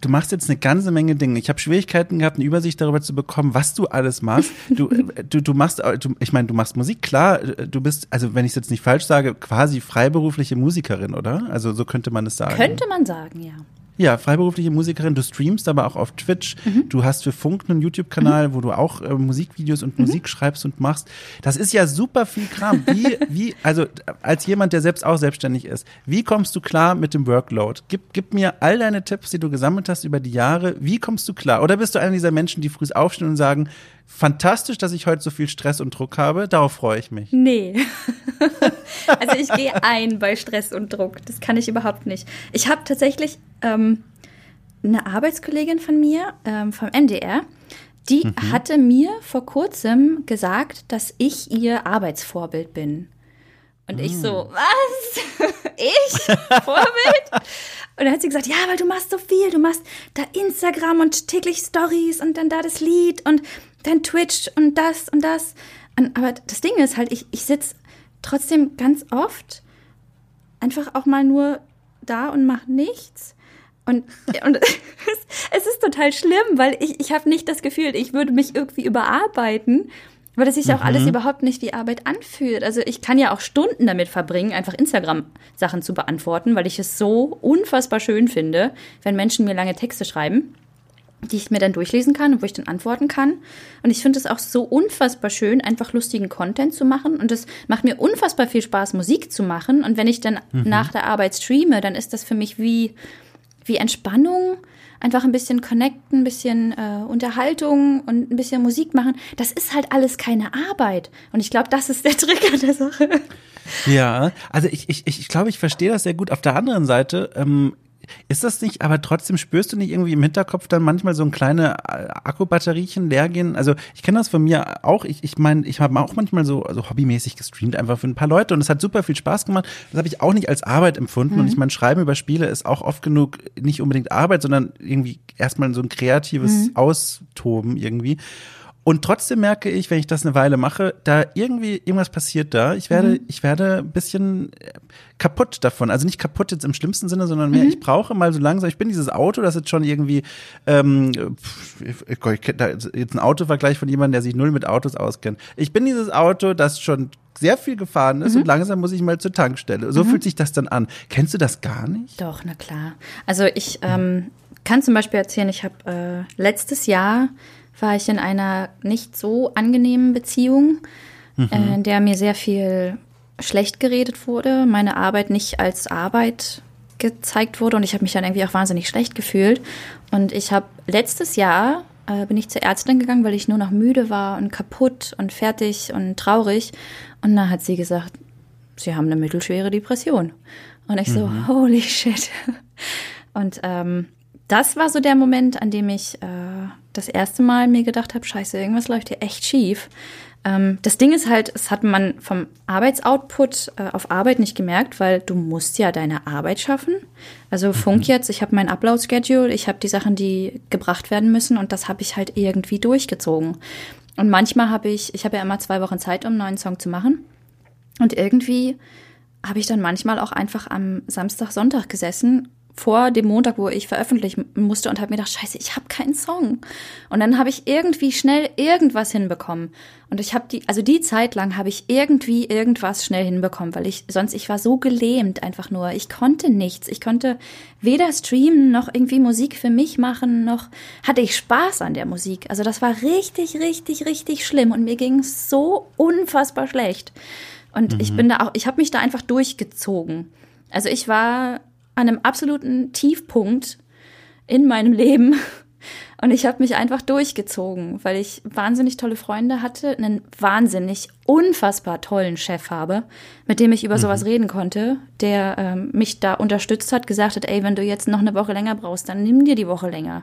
du machst jetzt eine ganze Menge Dinge. Ich habe Schwierigkeiten gehabt, eine Übersicht darüber zu bekommen, was du alles machst. Du, du, du machst, du, ich meine, du machst Musik, klar, du bist, also wenn ich es jetzt nicht falsch sage, quasi freiberufliche Musikerin, oder? Also so könnte man es sagen. Könnte man sagen, ja. Ja, freiberufliche Musikerin. Du streamst aber auch auf Twitch. Mhm. Du hast für Funk einen YouTube-Kanal, mhm. wo du auch äh, Musikvideos und mhm. Musik schreibst und machst. Das ist ja super viel Kram. Wie, wie, also als jemand, der selbst auch selbstständig ist, wie kommst du klar mit dem Workload? Gib, gib mir all deine Tipps, die du gesammelt hast über die Jahre. Wie kommst du klar? Oder bist du einer dieser Menschen, die früh aufstehen und sagen, fantastisch, dass ich heute so viel Stress und Druck habe. Darauf freue ich mich. Nee. also ich gehe ein bei Stress und Druck. Das kann ich überhaupt nicht. Ich habe tatsächlich ähm, eine Arbeitskollegin von mir ähm, vom NDR, die mhm. hatte mir vor kurzem gesagt, dass ich ihr Arbeitsvorbild bin. Und ich so, mm. was? ich? Vorbild? Und dann hat sie gesagt, ja, weil du machst so viel. Du machst da Instagram und täglich Stories und dann da das Lied und dann Twitch und das und das. Und, aber das Ding ist halt, ich, ich sitze trotzdem ganz oft einfach auch mal nur da und mache nichts. Und, und es, ist total schlimm, weil ich, ich habe nicht das Gefühl, ich würde mich irgendwie überarbeiten weil das sich mhm. auch alles mhm. überhaupt nicht wie Arbeit anfühlt. Also ich kann ja auch Stunden damit verbringen, einfach Instagram-Sachen zu beantworten, weil ich es so unfassbar schön finde, wenn Menschen mir lange Texte schreiben, die ich mir dann durchlesen kann und wo ich dann antworten kann. Und ich finde es auch so unfassbar schön, einfach lustigen Content zu machen. Und es macht mir unfassbar viel Spaß, Musik zu machen. Und wenn ich dann mhm. nach der Arbeit streame, dann ist das für mich wie, wie Entspannung einfach ein bisschen connecten, ein bisschen äh, Unterhaltung und ein bisschen Musik machen. Das ist halt alles keine Arbeit. Und ich glaube, das ist der Trick an der Sache. Ja, also ich, ich, ich glaube, ich verstehe das sehr gut. Auf der anderen Seite ähm, ist das nicht, aber trotzdem spürst du nicht irgendwie im Hinterkopf dann manchmal so ein kleine äh, Akkubatteriechen leer gehen? Also ich kenne das von mir auch. Ich ich, mein, ich habe auch manchmal so also hobbymäßig gestreamt, einfach für ein paar Leute und es hat super viel Spaß gemacht. Das habe ich auch nicht als Arbeit empfunden. Mhm. Und ich meine, Schreiben über Spiele ist auch oft genug nicht unbedingt Arbeit, sondern irgendwie erstmal so ein kreatives mhm. Austoben irgendwie. Und trotzdem merke ich, wenn ich das eine Weile mache, da irgendwie irgendwas passiert da. Ich werde, mhm. ich werde ein bisschen äh, kaputt davon. Also nicht kaputt jetzt im schlimmsten Sinne, sondern mehr, mhm. ich brauche mal so langsam. Ich bin dieses Auto, das jetzt schon irgendwie, ähm, ich, jetzt ein Autovergleich von jemandem, der sich null mit Autos auskennt. Ich bin dieses Auto, das schon sehr viel gefahren ist mhm. und langsam muss ich mal zur Tankstelle. So mhm. fühlt sich das dann an. Kennst du das gar nicht? Doch, na klar. Also ich ähm, kann zum Beispiel erzählen, ich habe äh, letztes Jahr war ich in einer nicht so angenehmen Beziehung, mhm. äh, in der mir sehr viel schlecht geredet wurde, meine Arbeit nicht als Arbeit gezeigt wurde und ich habe mich dann irgendwie auch wahnsinnig schlecht gefühlt. Und ich habe letztes Jahr äh, bin ich zur Ärztin gegangen, weil ich nur noch müde war und kaputt und fertig und traurig. Und da hat sie gesagt, sie haben eine mittelschwere Depression. Und ich so, mhm. holy shit. Und ähm, das war so der Moment, an dem ich äh, das erste Mal mir gedacht habe, scheiße, irgendwas läuft hier echt schief. Ähm, das Ding ist halt, es hat man vom Arbeitsoutput äh, auf Arbeit nicht gemerkt, weil du musst ja deine Arbeit schaffen. Also mhm. Funk jetzt, ich habe mein Upload-Schedule, ich habe die Sachen, die gebracht werden müssen und das habe ich halt irgendwie durchgezogen. Und manchmal habe ich, ich habe ja immer zwei Wochen Zeit, um einen neuen Song zu machen. Und irgendwie habe ich dann manchmal auch einfach am Samstag, Sonntag gesessen vor dem Montag, wo ich veröffentlichen musste und habe mir gedacht, scheiße, ich habe keinen Song. Und dann habe ich irgendwie schnell irgendwas hinbekommen. Und ich habe die, also die Zeit lang habe ich irgendwie irgendwas schnell hinbekommen, weil ich sonst, ich war so gelähmt einfach nur. Ich konnte nichts. Ich konnte weder streamen noch irgendwie Musik für mich machen, noch hatte ich Spaß an der Musik. Also das war richtig, richtig, richtig schlimm und mir ging es so unfassbar schlecht. Und mhm. ich bin da auch, ich habe mich da einfach durchgezogen. Also ich war an einem absoluten Tiefpunkt in meinem Leben. Und ich habe mich einfach durchgezogen, weil ich wahnsinnig tolle Freunde hatte, einen wahnsinnig unfassbar tollen Chef habe, mit dem ich über mhm. sowas reden konnte, der ähm, mich da unterstützt hat, gesagt hat, ey, wenn du jetzt noch eine Woche länger brauchst, dann nimm dir die Woche länger.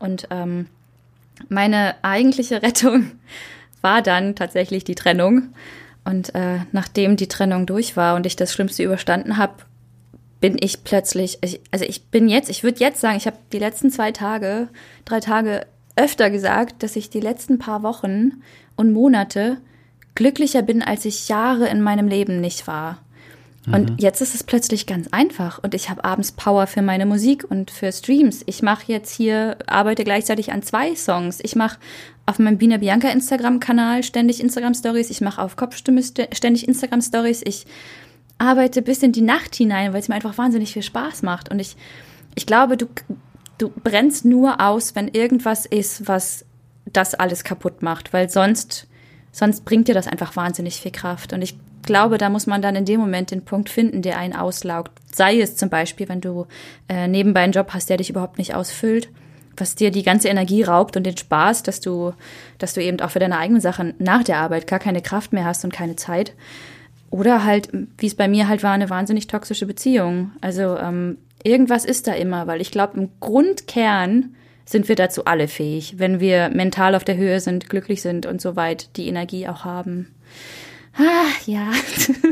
Und ähm, meine eigentliche Rettung war dann tatsächlich die Trennung. Und äh, nachdem die Trennung durch war und ich das Schlimmste überstanden habe, bin ich plötzlich, also ich bin jetzt, ich würde jetzt sagen, ich habe die letzten zwei Tage, drei Tage öfter gesagt, dass ich die letzten paar Wochen und Monate glücklicher bin, als ich Jahre in meinem Leben nicht war. Und mhm. jetzt ist es plötzlich ganz einfach und ich habe abends Power für meine Musik und für Streams. Ich mache jetzt hier, arbeite gleichzeitig an zwei Songs. Ich mache auf meinem Bina Bianca Instagram-Kanal ständig Instagram-Stories. Ich mache auf Kopfstimme ständig Instagram-Stories. Ich arbeite bis in die Nacht hinein, weil es mir einfach wahnsinnig viel Spaß macht. Und ich, ich glaube, du, du brennst nur aus, wenn irgendwas ist, was das alles kaputt macht, weil sonst, sonst bringt dir das einfach wahnsinnig viel Kraft. Und ich glaube, da muss man dann in dem Moment den Punkt finden, der einen auslaugt. Sei es zum Beispiel, wenn du äh, nebenbei einen Job hast, der dich überhaupt nicht ausfüllt. was dir die ganze Energie raubt und den Spaß, dass du, dass du eben auch für deine eigenen Sachen nach der Arbeit gar keine Kraft mehr hast und keine Zeit. Oder halt, wie es bei mir halt war, eine wahnsinnig toxische Beziehung. Also ähm, irgendwas ist da immer, weil ich glaube, im Grundkern sind wir dazu alle fähig, wenn wir mental auf der Höhe sind, glücklich sind und so weit die Energie auch haben. Ah, ja.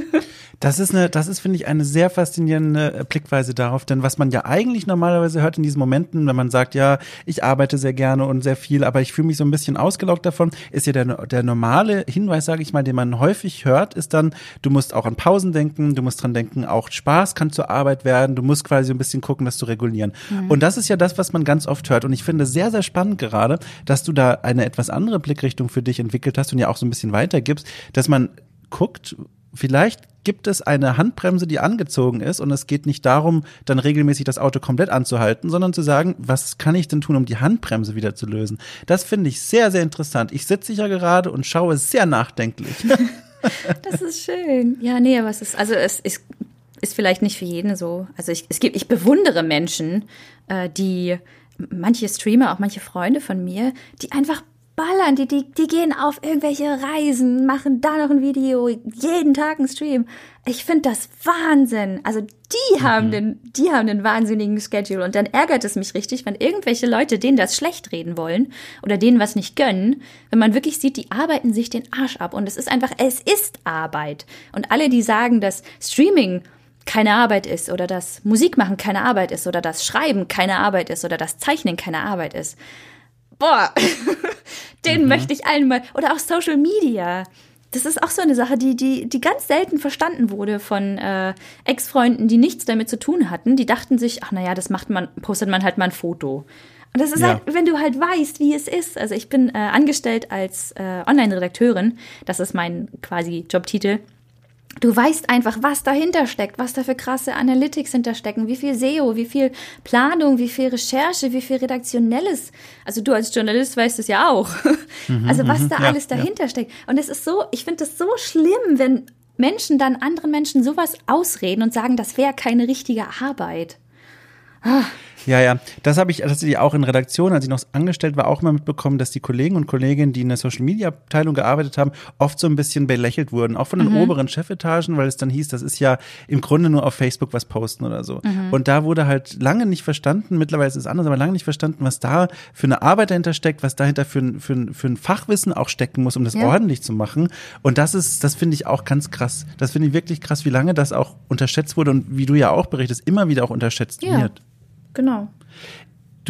Das ist eine, das ist, finde ich, eine sehr faszinierende äh, Blickweise darauf, denn was man ja eigentlich normalerweise hört in diesen Momenten, wenn man sagt, ja, ich arbeite sehr gerne und sehr viel, aber ich fühle mich so ein bisschen ausgelockt davon, ist ja der, der normale Hinweis, sage ich mal, den man häufig hört, ist dann, du musst auch an Pausen denken, du musst dran denken, auch Spaß kann zur Arbeit werden, du musst quasi ein bisschen gucken, das zu regulieren. Mhm. Und das ist ja das, was man ganz oft hört. Und ich finde sehr, sehr spannend gerade, dass du da eine etwas andere Blickrichtung für dich entwickelt hast und ja auch so ein bisschen weitergibst, dass man guckt, vielleicht gibt es eine Handbremse, die angezogen ist und es geht nicht darum, dann regelmäßig das Auto komplett anzuhalten, sondern zu sagen, was kann ich denn tun, um die Handbremse wieder zu lösen? Das finde ich sehr, sehr interessant. Ich sitze hier gerade und schaue sehr nachdenklich. das ist schön. Ja, nee, aber es ist, also es ist, ist vielleicht nicht für jeden so. Also ich, es gibt, ich bewundere Menschen, äh, die manche Streamer, auch manche Freunde von mir, die einfach ballern, die, die, die gehen auf irgendwelche Reisen, machen da noch ein Video, jeden Tag ein Stream. Ich finde das Wahnsinn. Also die mhm. haben den, die haben den wahnsinnigen Schedule und dann ärgert es mich richtig, wenn irgendwelche Leute denen das schlecht reden wollen oder denen was nicht gönnen, wenn man wirklich sieht, die arbeiten sich den Arsch ab und es ist einfach, es ist Arbeit. Und alle, die sagen, dass Streaming keine Arbeit ist oder dass Musik machen keine Arbeit ist oder dass Schreiben keine Arbeit ist oder dass Zeichnen keine Arbeit ist boah, den mhm. möchte ich allen mal. Oder auch Social Media. Das ist auch so eine Sache, die, die, die ganz selten verstanden wurde von äh, Ex-Freunden, die nichts damit zu tun hatten. Die dachten sich, ach naja, das macht man, postet man halt mal ein Foto. Und das ist ja. halt, wenn du halt weißt, wie es ist. Also ich bin äh, angestellt als äh, Online-Redakteurin. Das ist mein quasi Jobtitel. Du weißt einfach, was dahinter steckt, was da für krasse Analytics hinterstecken, wie viel SEO, wie viel Planung, wie viel Recherche, wie viel redaktionelles. Also du als Journalist weißt es ja auch. Mhm, also was mhm, da ja, alles dahinter ja. steckt. Und es ist so, ich finde es so schlimm, wenn Menschen dann anderen Menschen sowas ausreden und sagen, das wäre keine richtige Arbeit. Ah. Ja, ja. Das habe ich tatsächlich auch in Redaktion, als ich noch angestellt war, auch mal mitbekommen, dass die Kollegen und Kolleginnen, die in der Social Media Abteilung gearbeitet haben, oft so ein bisschen belächelt wurden, auch von den mhm. oberen Chefetagen, weil es dann hieß, das ist ja im Grunde nur auf Facebook was posten oder so. Mhm. Und da wurde halt lange nicht verstanden, mittlerweile ist es anders, aber lange nicht verstanden, was da für eine Arbeit dahinter steckt, was dahinter für, ein, für, ein, für ein Fachwissen auch stecken muss, um das ja. ordentlich zu machen. Und das ist, das finde ich auch ganz krass. Das finde ich wirklich krass, wie lange das auch unterschätzt wurde und wie du ja auch berichtest, immer wieder auch unterschätzt ja. wird. Genau.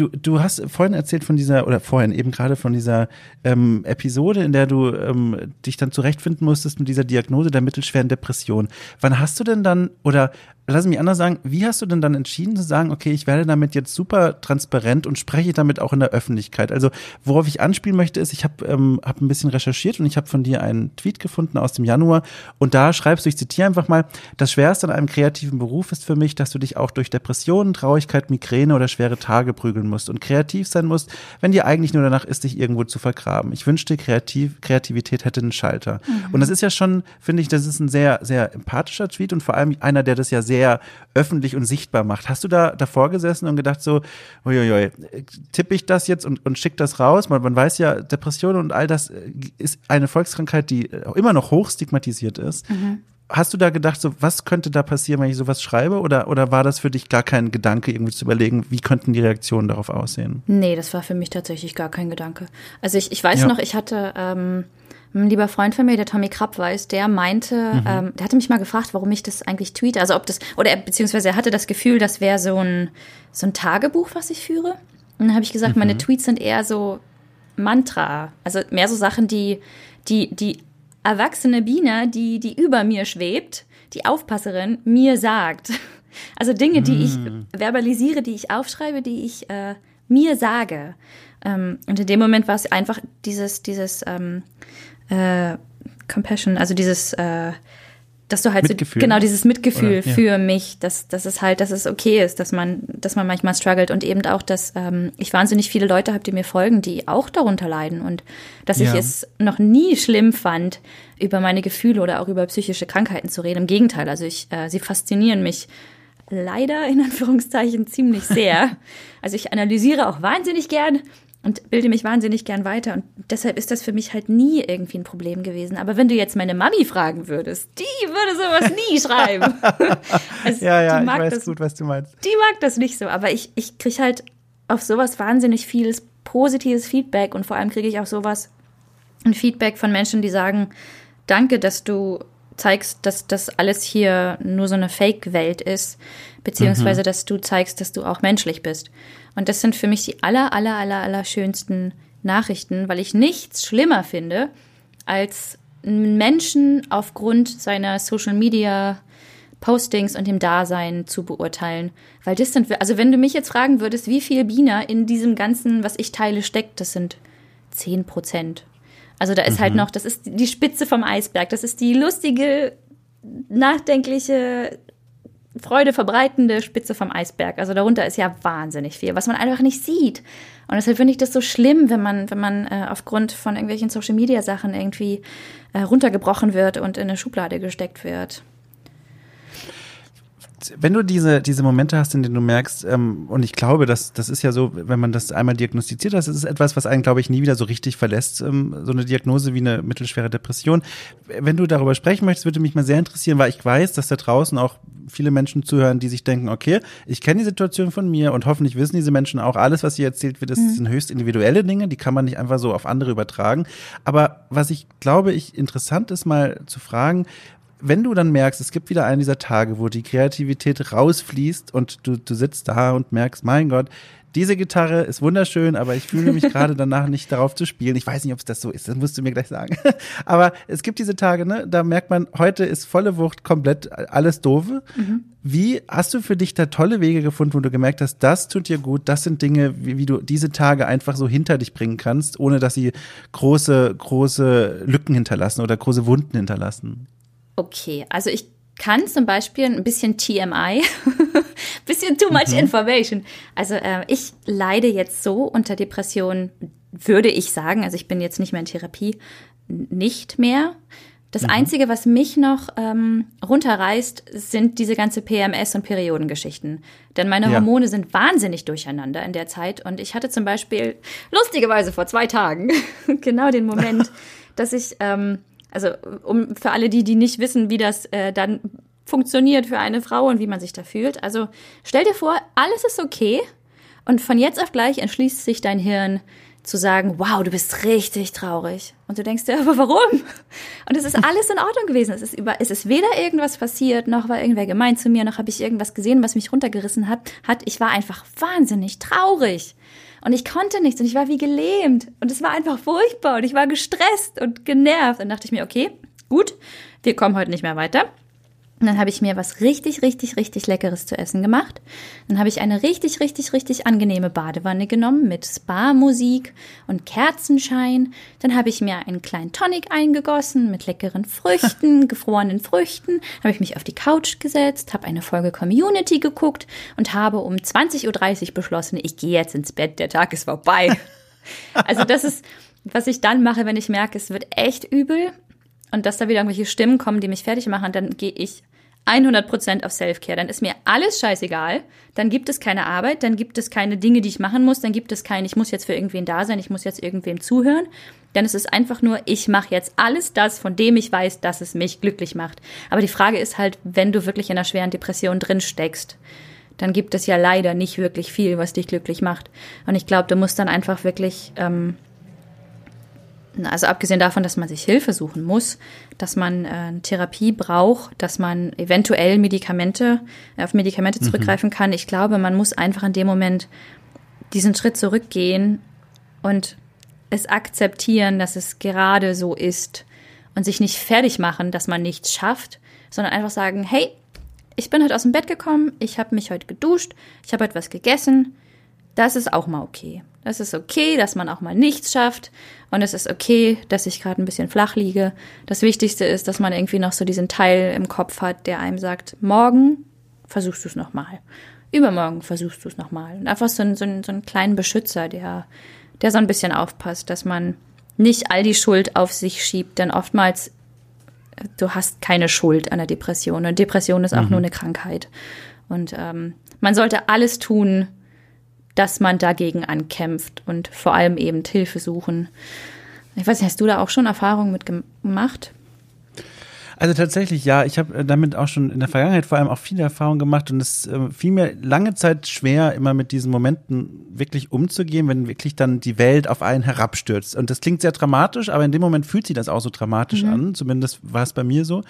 Du, du hast vorhin erzählt von dieser, oder vorhin eben gerade von dieser ähm, Episode, in der du ähm, dich dann zurechtfinden musstest mit dieser Diagnose der mittelschweren Depression. Wann hast du denn dann, oder lass mich anders sagen, wie hast du denn dann entschieden zu sagen, okay, ich werde damit jetzt super transparent und spreche damit auch in der Öffentlichkeit? Also worauf ich anspielen möchte, ist, ich habe ähm, hab ein bisschen recherchiert und ich habe von dir einen Tweet gefunden aus dem Januar und da schreibst du, ich zitiere einfach mal, das Schwerste an einem kreativen Beruf ist für mich, dass du dich auch durch Depressionen, Traurigkeit, Migräne oder schwere Tage prügeln musst und kreativ sein musst, wenn dir eigentlich nur danach ist, dich irgendwo zu vergraben. Ich wünschte, kreativ, Kreativität hätte einen Schalter. Mhm. Und das ist ja schon, finde ich, das ist ein sehr, sehr empathischer Tweet und vor allem einer, der das ja sehr öffentlich und sichtbar macht. Hast du da davor gesessen und gedacht so, uiuiui, tippe ich das jetzt und, und schick das raus? Man, man weiß ja, Depression und all das ist eine Volkskrankheit, die immer noch hoch stigmatisiert ist. Mhm. Hast du da gedacht, so was könnte da passieren, wenn ich sowas schreibe? Oder, oder war das für dich gar kein Gedanke, irgendwie zu überlegen, wie könnten die Reaktionen darauf aussehen? Nee, das war für mich tatsächlich gar kein Gedanke. Also ich, ich weiß ja. noch, ich hatte ähm, ein lieber Freund von mir, der Tommy Krapp weiß, der meinte, mhm. ähm, der hatte mich mal gefragt, warum ich das eigentlich tweete. Also ob das, oder er, beziehungsweise er hatte das Gefühl, das wäre so ein, so ein Tagebuch, was ich führe. Und dann habe ich gesagt, mhm. meine Tweets sind eher so Mantra. Also mehr so Sachen, die, die, die erwachsene Biene, die, die über mir schwebt, die Aufpasserin, mir sagt. Also Dinge, die ich mhm. verbalisiere, die ich aufschreibe, die ich äh, mir sage. Ähm, und in dem Moment war es einfach dieses, dieses, ähm, äh, Compassion, also dieses, äh, dass du halt Mitgefühl. So, genau dieses Mitgefühl Oder, ja. für mich, dass, dass es halt, dass es okay ist, dass man, dass man manchmal struggelt und eben auch, dass ähm, ich wahnsinnig viele Leute habe, die mir folgen, die auch darunter leiden und dass ja. ich es noch nie schlimm fand, über meine Gefühle oder auch über psychische Krankheiten zu reden. Im Gegenteil, also ich, äh, sie faszinieren mich leider in Anführungszeichen ziemlich sehr. Also ich analysiere auch wahnsinnig gern und bilde mich wahnsinnig gern weiter. Und deshalb ist das für mich halt nie irgendwie ein Problem gewesen. Aber wenn du jetzt meine Mami fragen würdest, die würde sowas nie schreiben. Also ja, ja, ich weiß das, gut, was du meinst. Die mag das nicht so. Aber ich, ich kriege halt auf sowas wahnsinnig vieles positives Feedback und vor allem kriege ich auch sowas ein Feedback von Menschen, die sagen, danke, dass du zeigst, dass das alles hier nur so eine Fake-Welt ist, beziehungsweise mhm. dass du zeigst, dass du auch menschlich bist. Und das sind für mich die aller, aller, aller, aller schönsten Nachrichten, weil ich nichts schlimmer finde, als einen Menschen aufgrund seiner Social Media Postings und dem Dasein zu beurteilen. Weil das sind, also wenn du mich jetzt fragen würdest, wie viel Bina in diesem ganzen, was ich teile, steckt, das sind zehn Prozent. Also da ist halt mhm. halt noch, das ist die Spitze vom Eisberg. Das ist die lustige, nachdenkliche, Freude verbreitende Spitze vom Eisberg. Also darunter ist ja wahnsinnig viel, was man einfach nicht sieht. Und deshalb finde ich das so schlimm, wenn man, wenn man äh, aufgrund von irgendwelchen Social Media Sachen irgendwie äh, runtergebrochen wird und in eine Schublade gesteckt wird wenn du diese, diese Momente hast, in denen du merkst, ähm, und ich glaube, dass das ist ja so, wenn man das einmal diagnostiziert hat, das ist etwas, was einen, glaube ich, nie wieder so richtig verlässt, ähm, so eine Diagnose wie eine mittelschwere Depression. Wenn du darüber sprechen möchtest, würde mich mal sehr interessieren, weil ich weiß, dass da draußen auch viele Menschen zuhören, die sich denken, okay, ich kenne die Situation von mir und hoffentlich wissen diese Menschen auch, alles, was hier erzählt wird, das mhm. sind höchst individuelle Dinge, die kann man nicht einfach so auf andere übertragen. Aber was ich glaube, ich interessant ist, mal zu fragen, wenn du dann merkst, es gibt wieder einen dieser Tage, wo die Kreativität rausfließt und du, du sitzt da und merkst, mein Gott, diese Gitarre ist wunderschön, aber ich fühle mich gerade danach nicht darauf zu spielen. Ich weiß nicht, ob es das so ist, das musst du mir gleich sagen. aber es gibt diese Tage, ne, da merkt man, heute ist volle Wucht, komplett alles doofe. Mhm. Wie hast du für dich da tolle Wege gefunden, wo du gemerkt hast, das tut dir gut, das sind Dinge, wie, wie du diese Tage einfach so hinter dich bringen kannst, ohne dass sie große, große Lücken hinterlassen oder große Wunden hinterlassen? Okay, also ich kann zum Beispiel ein bisschen TMI, bisschen too much mhm. information. Also äh, ich leide jetzt so unter Depressionen, würde ich sagen, also ich bin jetzt nicht mehr in Therapie, nicht mehr. Das mhm. Einzige, was mich noch ähm, runterreißt, sind diese ganze PMS- und Periodengeschichten. Denn meine ja. Hormone sind wahnsinnig durcheinander in der Zeit. Und ich hatte zum Beispiel, lustigerweise vor zwei Tagen, genau den Moment, dass ich ähm, also um für alle die, die nicht wissen, wie das äh, dann funktioniert für eine Frau und wie man sich da fühlt. Also stell dir vor, alles ist okay und von jetzt auf gleich entschließt sich dein Hirn zu sagen, wow, du bist richtig traurig. Und du denkst dir, aber warum? Und es ist alles in Ordnung gewesen. Es ist über, es ist weder irgendwas passiert, noch war irgendwer gemein zu mir, noch habe ich irgendwas gesehen, was mich runtergerissen hat. Hat, ich war einfach wahnsinnig traurig. Und ich konnte nichts und ich war wie gelähmt. Und es war einfach furchtbar und ich war gestresst und genervt. Und dachte ich mir, okay, gut, wir kommen heute nicht mehr weiter. Und dann habe ich mir was richtig, richtig, richtig Leckeres zu essen gemacht. Dann habe ich eine richtig, richtig, richtig angenehme Badewanne genommen mit Spa-Musik und Kerzenschein. Dann habe ich mir einen kleinen Tonic eingegossen mit leckeren Früchten, gefrorenen Früchten. Dann habe ich mich auf die Couch gesetzt, habe eine Folge Community geguckt und habe um 20.30 Uhr beschlossen, ich gehe jetzt ins Bett, der Tag ist vorbei. Also das ist, was ich dann mache, wenn ich merke, es wird echt übel und dass da wieder irgendwelche Stimmen kommen, die mich fertig machen, dann gehe ich 100% auf Self-Care. Dann ist mir alles scheißegal. Dann gibt es keine Arbeit, dann gibt es keine Dinge, die ich machen muss, dann gibt es kein, ich muss jetzt für irgendwen da sein, ich muss jetzt irgendwem zuhören. Dann ist es einfach nur, ich mache jetzt alles das, von dem ich weiß, dass es mich glücklich macht. Aber die Frage ist halt, wenn du wirklich in einer schweren Depression drin steckst, dann gibt es ja leider nicht wirklich viel, was dich glücklich macht. Und ich glaube, du musst dann einfach wirklich ähm, also abgesehen davon, dass man sich Hilfe suchen muss, dass man äh, Therapie braucht, dass man eventuell Medikamente äh, auf Medikamente mhm. zurückgreifen mhm. kann. Ich glaube, man muss einfach in dem Moment diesen Schritt zurückgehen und es akzeptieren, dass es gerade so ist und sich nicht fertig machen, dass man nichts schafft, sondern einfach sagen, hey, ich bin heute aus dem Bett gekommen, ich habe mich heute geduscht, ich habe etwas gegessen, das ist auch mal okay. Das ist okay, dass man auch mal nichts schafft. Und es ist okay, dass ich gerade ein bisschen flach liege. Das Wichtigste ist, dass man irgendwie noch so diesen Teil im Kopf hat, der einem sagt, morgen versuchst du es nochmal. Übermorgen versuchst du es nochmal. Und einfach so, ein, so, ein, so einen kleinen Beschützer, der, der so ein bisschen aufpasst, dass man nicht all die Schuld auf sich schiebt. Denn oftmals, du hast keine Schuld an der Depression. Und Depression ist auch mhm. nur eine Krankheit. Und ähm, man sollte alles tun, dass man dagegen ankämpft und vor allem eben Hilfe suchen. Ich weiß nicht, hast du da auch schon Erfahrungen mit gemacht? Also tatsächlich, ja, ich habe äh, damit auch schon in der Vergangenheit vor allem auch viele Erfahrungen gemacht und es äh, fiel mir lange Zeit schwer, immer mit diesen Momenten wirklich umzugehen, wenn wirklich dann die Welt auf einen herabstürzt. Und das klingt sehr dramatisch, aber in dem Moment fühlt sich das auch so dramatisch mhm. an, zumindest war es bei mir so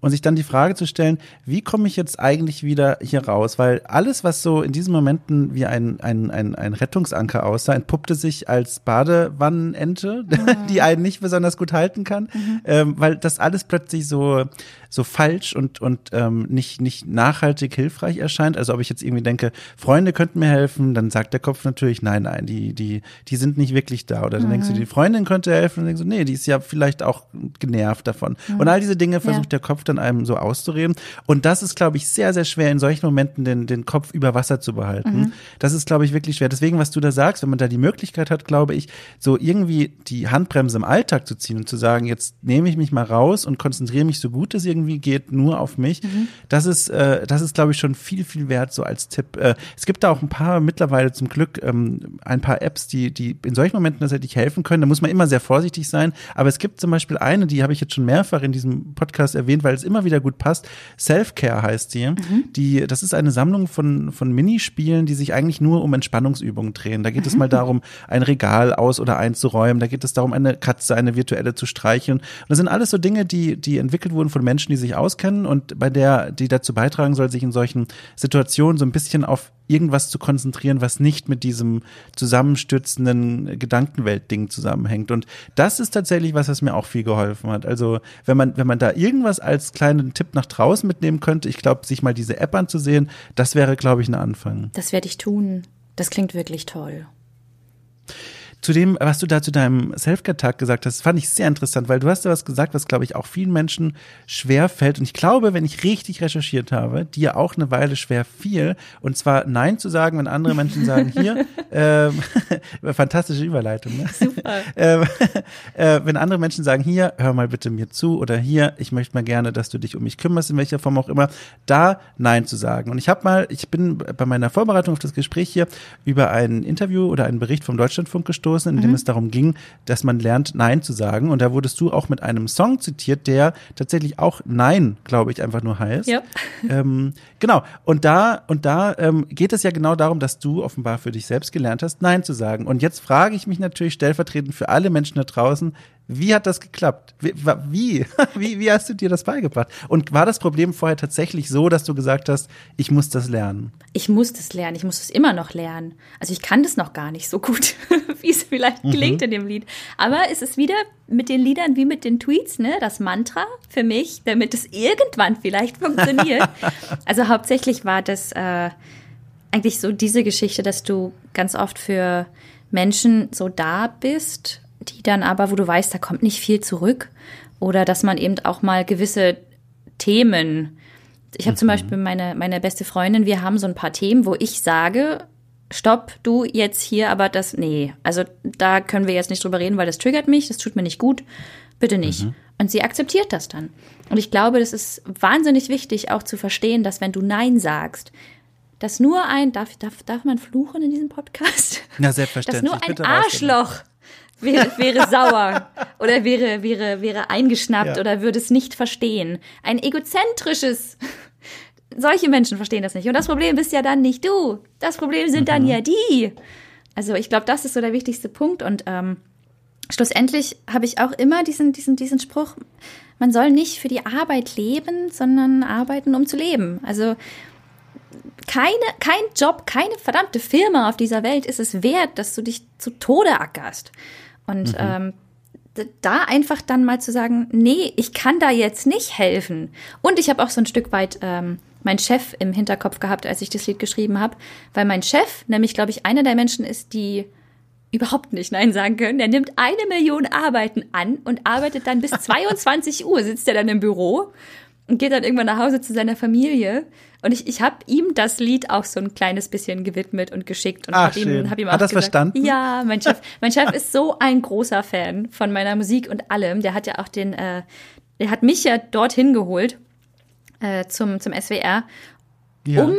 und sich dann die Frage zu stellen, wie komme ich jetzt eigentlich wieder hier raus? Weil alles, was so in diesen Momenten wie ein, ein, ein, ein Rettungsanker aussah, entpuppte sich als Badewannenente, mhm. die einen nicht besonders gut halten kann, mhm. ähm, weil das alles plötzlich so, so falsch und, und ähm, nicht, nicht nachhaltig hilfreich erscheint. Also ob ich jetzt irgendwie denke, Freunde könnten mir helfen, dann sagt der Kopf natürlich, nein, nein, die, die, die sind nicht wirklich da. Oder dann mhm. denkst du, die Freundin könnte helfen und denkst du, nee, die ist ja vielleicht auch genervt davon. Mhm. Und all diese Dinge versucht ja. der Kopf dann dann einem so auszureden. Und das ist, glaube ich, sehr, sehr schwer, in solchen Momenten den, den Kopf über Wasser zu behalten. Mhm. Das ist, glaube ich, wirklich schwer. Deswegen, was du da sagst, wenn man da die Möglichkeit hat, glaube ich, so irgendwie die Handbremse im Alltag zu ziehen und zu sagen, jetzt nehme ich mich mal raus und konzentriere mich so gut es irgendwie geht nur auf mich. Mhm. Das ist, äh, das ist, glaube ich, schon viel, viel wert, so als Tipp. Äh, es gibt da auch ein paar mittlerweile zum Glück ähm, ein paar Apps, die, die in solchen Momenten tatsächlich helfen können. Da muss man immer sehr vorsichtig sein. Aber es gibt zum Beispiel eine, die habe ich jetzt schon mehrfach in diesem Podcast erwähnt, weil es immer wieder gut passt. Self-Care heißt die. Mhm. die. Das ist eine Sammlung von, von Minispielen, die sich eigentlich nur um Entspannungsübungen drehen. Da geht mhm. es mal darum, ein Regal aus- oder einzuräumen. Da geht es darum, eine Katze, eine virtuelle zu streicheln. Und das sind alles so Dinge, die, die entwickelt wurden von Menschen, die sich auskennen und bei der, die dazu beitragen soll, sich in solchen Situationen so ein bisschen auf irgendwas zu konzentrieren, was nicht mit diesem zusammenstürzenden Gedankenwelt-Ding zusammenhängt. Und das ist tatsächlich was, was mir auch viel geholfen hat. Also wenn man, wenn man da irgendwas als kleinen Tipp nach draußen mitnehmen könnte, ich glaube, sich mal diese App anzusehen, das wäre, glaube ich, ein Anfang. Das werde ich tun. Das klingt wirklich toll. Zu dem, was du da zu deinem Selfcare-Tag gesagt hast, fand ich sehr interessant, weil du hast da was gesagt, was, glaube ich, auch vielen Menschen schwer fällt. Und ich glaube, wenn ich richtig recherchiert habe, dir auch eine Weile schwer fiel. Und zwar Nein zu sagen, wenn andere Menschen sagen, hier, ähm, fantastische Überleitung, ne? Super. ähm, äh, wenn andere Menschen sagen, hier, hör mal bitte mir zu oder hier, ich möchte mal gerne, dass du dich um mich kümmerst, in welcher Form auch immer, da Nein zu sagen. Und ich habe mal, ich bin bei meiner Vorbereitung auf das Gespräch hier über ein Interview oder einen Bericht vom Deutschlandfunk gestoßen gestoßen, in dem mhm. es darum ging, dass man lernt, Nein zu sagen. Und da wurdest du auch mit einem Song zitiert, der tatsächlich auch Nein, glaube ich, einfach nur heißt. Ja. Ähm, genau. Und da, und da ähm, geht es ja genau darum, dass du offenbar für dich selbst gelernt hast, Nein zu sagen. Und jetzt frage ich mich natürlich stellvertretend für alle Menschen da draußen, wie hat das geklappt? Wie, wie, wie, hast du dir das beigebracht? Und war das Problem vorher tatsächlich so, dass du gesagt hast, ich muss das lernen? Ich muss das lernen, ich muss es immer noch lernen. Also ich kann das noch gar nicht so gut, wie es vielleicht mhm. gelingt in dem Lied. Aber es ist wieder mit den Liedern wie mit den Tweets, ne, das Mantra für mich, damit es irgendwann vielleicht funktioniert. also hauptsächlich war das äh, eigentlich so diese Geschichte, dass du ganz oft für Menschen so da bist die dann aber, wo du weißt, da kommt nicht viel zurück. Oder dass man eben auch mal gewisse Themen. Ich habe mhm. zum Beispiel meine, meine beste Freundin, wir haben so ein paar Themen, wo ich sage, stopp, du jetzt hier, aber das, nee, also da können wir jetzt nicht drüber reden, weil das triggert mich, das tut mir nicht gut, bitte nicht. Mhm. Und sie akzeptiert das dann. Und ich glaube, das ist wahnsinnig wichtig, auch zu verstehen, dass wenn du Nein sagst, dass nur ein, darf, darf, darf man fluchen in diesem Podcast? Ja, selbstverständlich. Dass nur ein Arschloch wäre, wäre sauer oder wäre, wäre, wäre eingeschnappt ja. oder würde es nicht verstehen. Ein egozentrisches. Solche Menschen verstehen das nicht. Und das Problem bist ja dann nicht du. Das Problem sind mhm. dann ja die. Also ich glaube, das ist so der wichtigste Punkt. Und ähm, schlussendlich habe ich auch immer diesen, diesen, diesen Spruch, man soll nicht für die Arbeit leben, sondern arbeiten, um zu leben. Also keine, kein Job, keine verdammte Firma auf dieser Welt ist es wert, dass du dich zu Tode ackerst. Und mhm. ähm, da einfach dann mal zu sagen, nee, ich kann da jetzt nicht helfen. Und ich habe auch so ein Stück weit ähm, mein Chef im Hinterkopf gehabt, als ich das Lied geschrieben habe, weil mein Chef nämlich, glaube ich, einer der Menschen ist, die überhaupt nicht Nein sagen können. Der nimmt eine Million Arbeiten an und arbeitet dann bis 22 Uhr, sitzt er dann im Büro und geht dann irgendwann nach Hause zu seiner Familie. Und ich, ich habe ihm das Lied auch so ein kleines bisschen gewidmet und geschickt und habe ihm, hab ihm auch Hat das gesagt, verstanden? Ja, mein Chef, mein Chef ist so ein großer Fan von meiner Musik und allem. Der hat ja auch den, äh, der hat mich ja dorthin geholt äh, zum, zum SWR, ja. um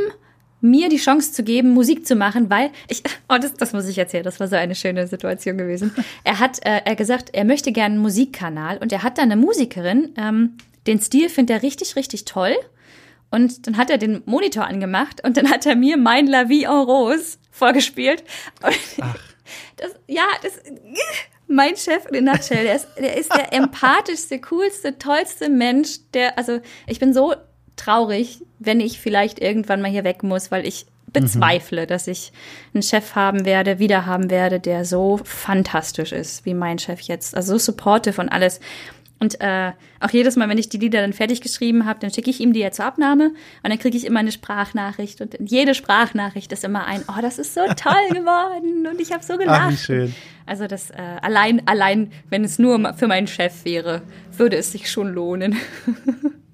mir die Chance zu geben, Musik zu machen, weil ich, oh, das, das muss ich erzählen, das war so eine schöne Situation gewesen. Er hat äh, er gesagt, er möchte gerne einen Musikkanal und er hat da eine Musikerin, ähm, den Stil findet er richtig, richtig toll. Und dann hat er den Monitor angemacht und dann hat er mir mein La Vie en Rose vorgespielt. Ach. Das, ja, das, mein Chef in Nutshell, der ist, der ist der empathischste, coolste, tollste Mensch, der, also ich bin so traurig, wenn ich vielleicht irgendwann mal hier weg muss, weil ich bezweifle, mhm. dass ich einen Chef haben werde, wieder haben werde, der so fantastisch ist wie mein Chef jetzt. Also so supportive und alles. Und äh, auch jedes Mal, wenn ich die Lieder dann fertig geschrieben habe, dann schicke ich ihm die ja zur Abnahme und dann kriege ich immer eine Sprachnachricht und jede Sprachnachricht ist immer ein, oh, das ist so toll geworden und ich habe so gelacht. Ach, wie schön. Also das äh, allein, allein, wenn es nur für meinen Chef wäre, würde es sich schon lohnen.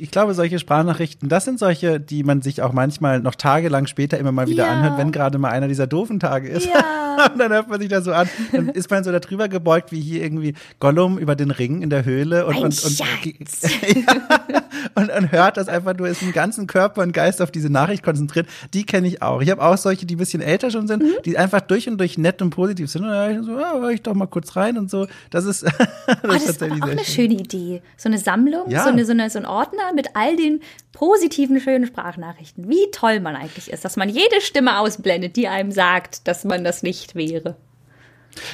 ich glaube, solche Sprachnachrichten, das sind solche, die man sich auch manchmal noch tagelang später immer mal wieder ja. anhört, wenn gerade mal einer dieser doofen Tage ist. Ja. und dann hört man sich da so an. Dann ist man so darüber gebeugt, wie hier irgendwie Gollum über den Ring in der Höhle und, und, und, und, und, hört das einfach nur, ist im ganzen Körper und Geist auf diese Nachricht konzentriert. Die kenne ich auch. Ich habe auch solche, die ein bisschen älter schon sind, mhm. die einfach durch und durch nett und positiv sind. Und da ich so, ja, höre ich doch mal kurz rein und so. Das ist, das, oh, das ist tatsächlich auch eine schöne Idee. So eine Sammlung, ja. so, eine, so, eine, so ein Ordner mit all den positiven, schönen Sprachnachrichten. Wie toll man eigentlich ist, dass man jede Stimme ausblendet, die einem sagt, dass man das nicht wäre.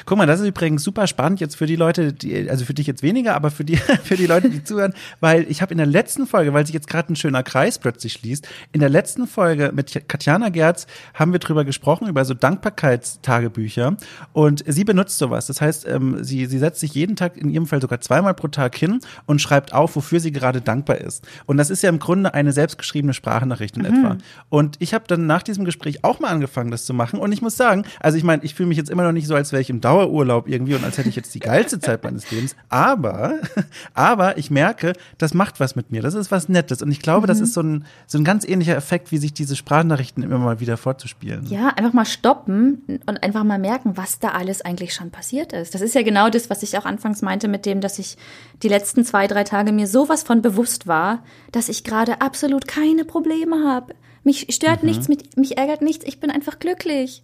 Guck mal, das ist übrigens super spannend jetzt für die Leute, die, also für dich jetzt weniger, aber für die, für die Leute, die zuhören, weil ich habe in der letzten Folge, weil sich jetzt gerade ein schöner Kreis plötzlich schließt, in der letzten Folge mit Katjana Gerz haben wir drüber gesprochen, über so Dankbarkeitstagebücher und sie benutzt sowas. Das heißt, ähm, sie, sie setzt sich jeden Tag, in ihrem Fall sogar zweimal pro Tag hin und schreibt auf, wofür sie gerade dankbar ist. Und das ist ja im Grunde eine selbstgeschriebene Sprachnachricht in mhm. etwa. Und ich habe dann nach diesem Gespräch auch mal angefangen, das zu machen und ich muss sagen, also ich meine, ich fühle mich jetzt immer noch nicht so, als wäre ich im Dauerurlaub irgendwie und als hätte ich jetzt die geilste Zeit meines Lebens. Aber, aber ich merke, das macht was mit mir. Das ist was Nettes. Und ich glaube, mhm. das ist so ein, so ein ganz ähnlicher Effekt, wie sich diese Sprachnachrichten immer mal wieder vorzuspielen. Ja, einfach mal stoppen und einfach mal merken, was da alles eigentlich schon passiert ist. Das ist ja genau das, was ich auch anfangs meinte mit dem, dass ich die letzten zwei, drei Tage mir sowas von bewusst war, dass ich gerade absolut keine Probleme habe. Mich stört mhm. nichts, mich ärgert nichts, ich bin einfach glücklich.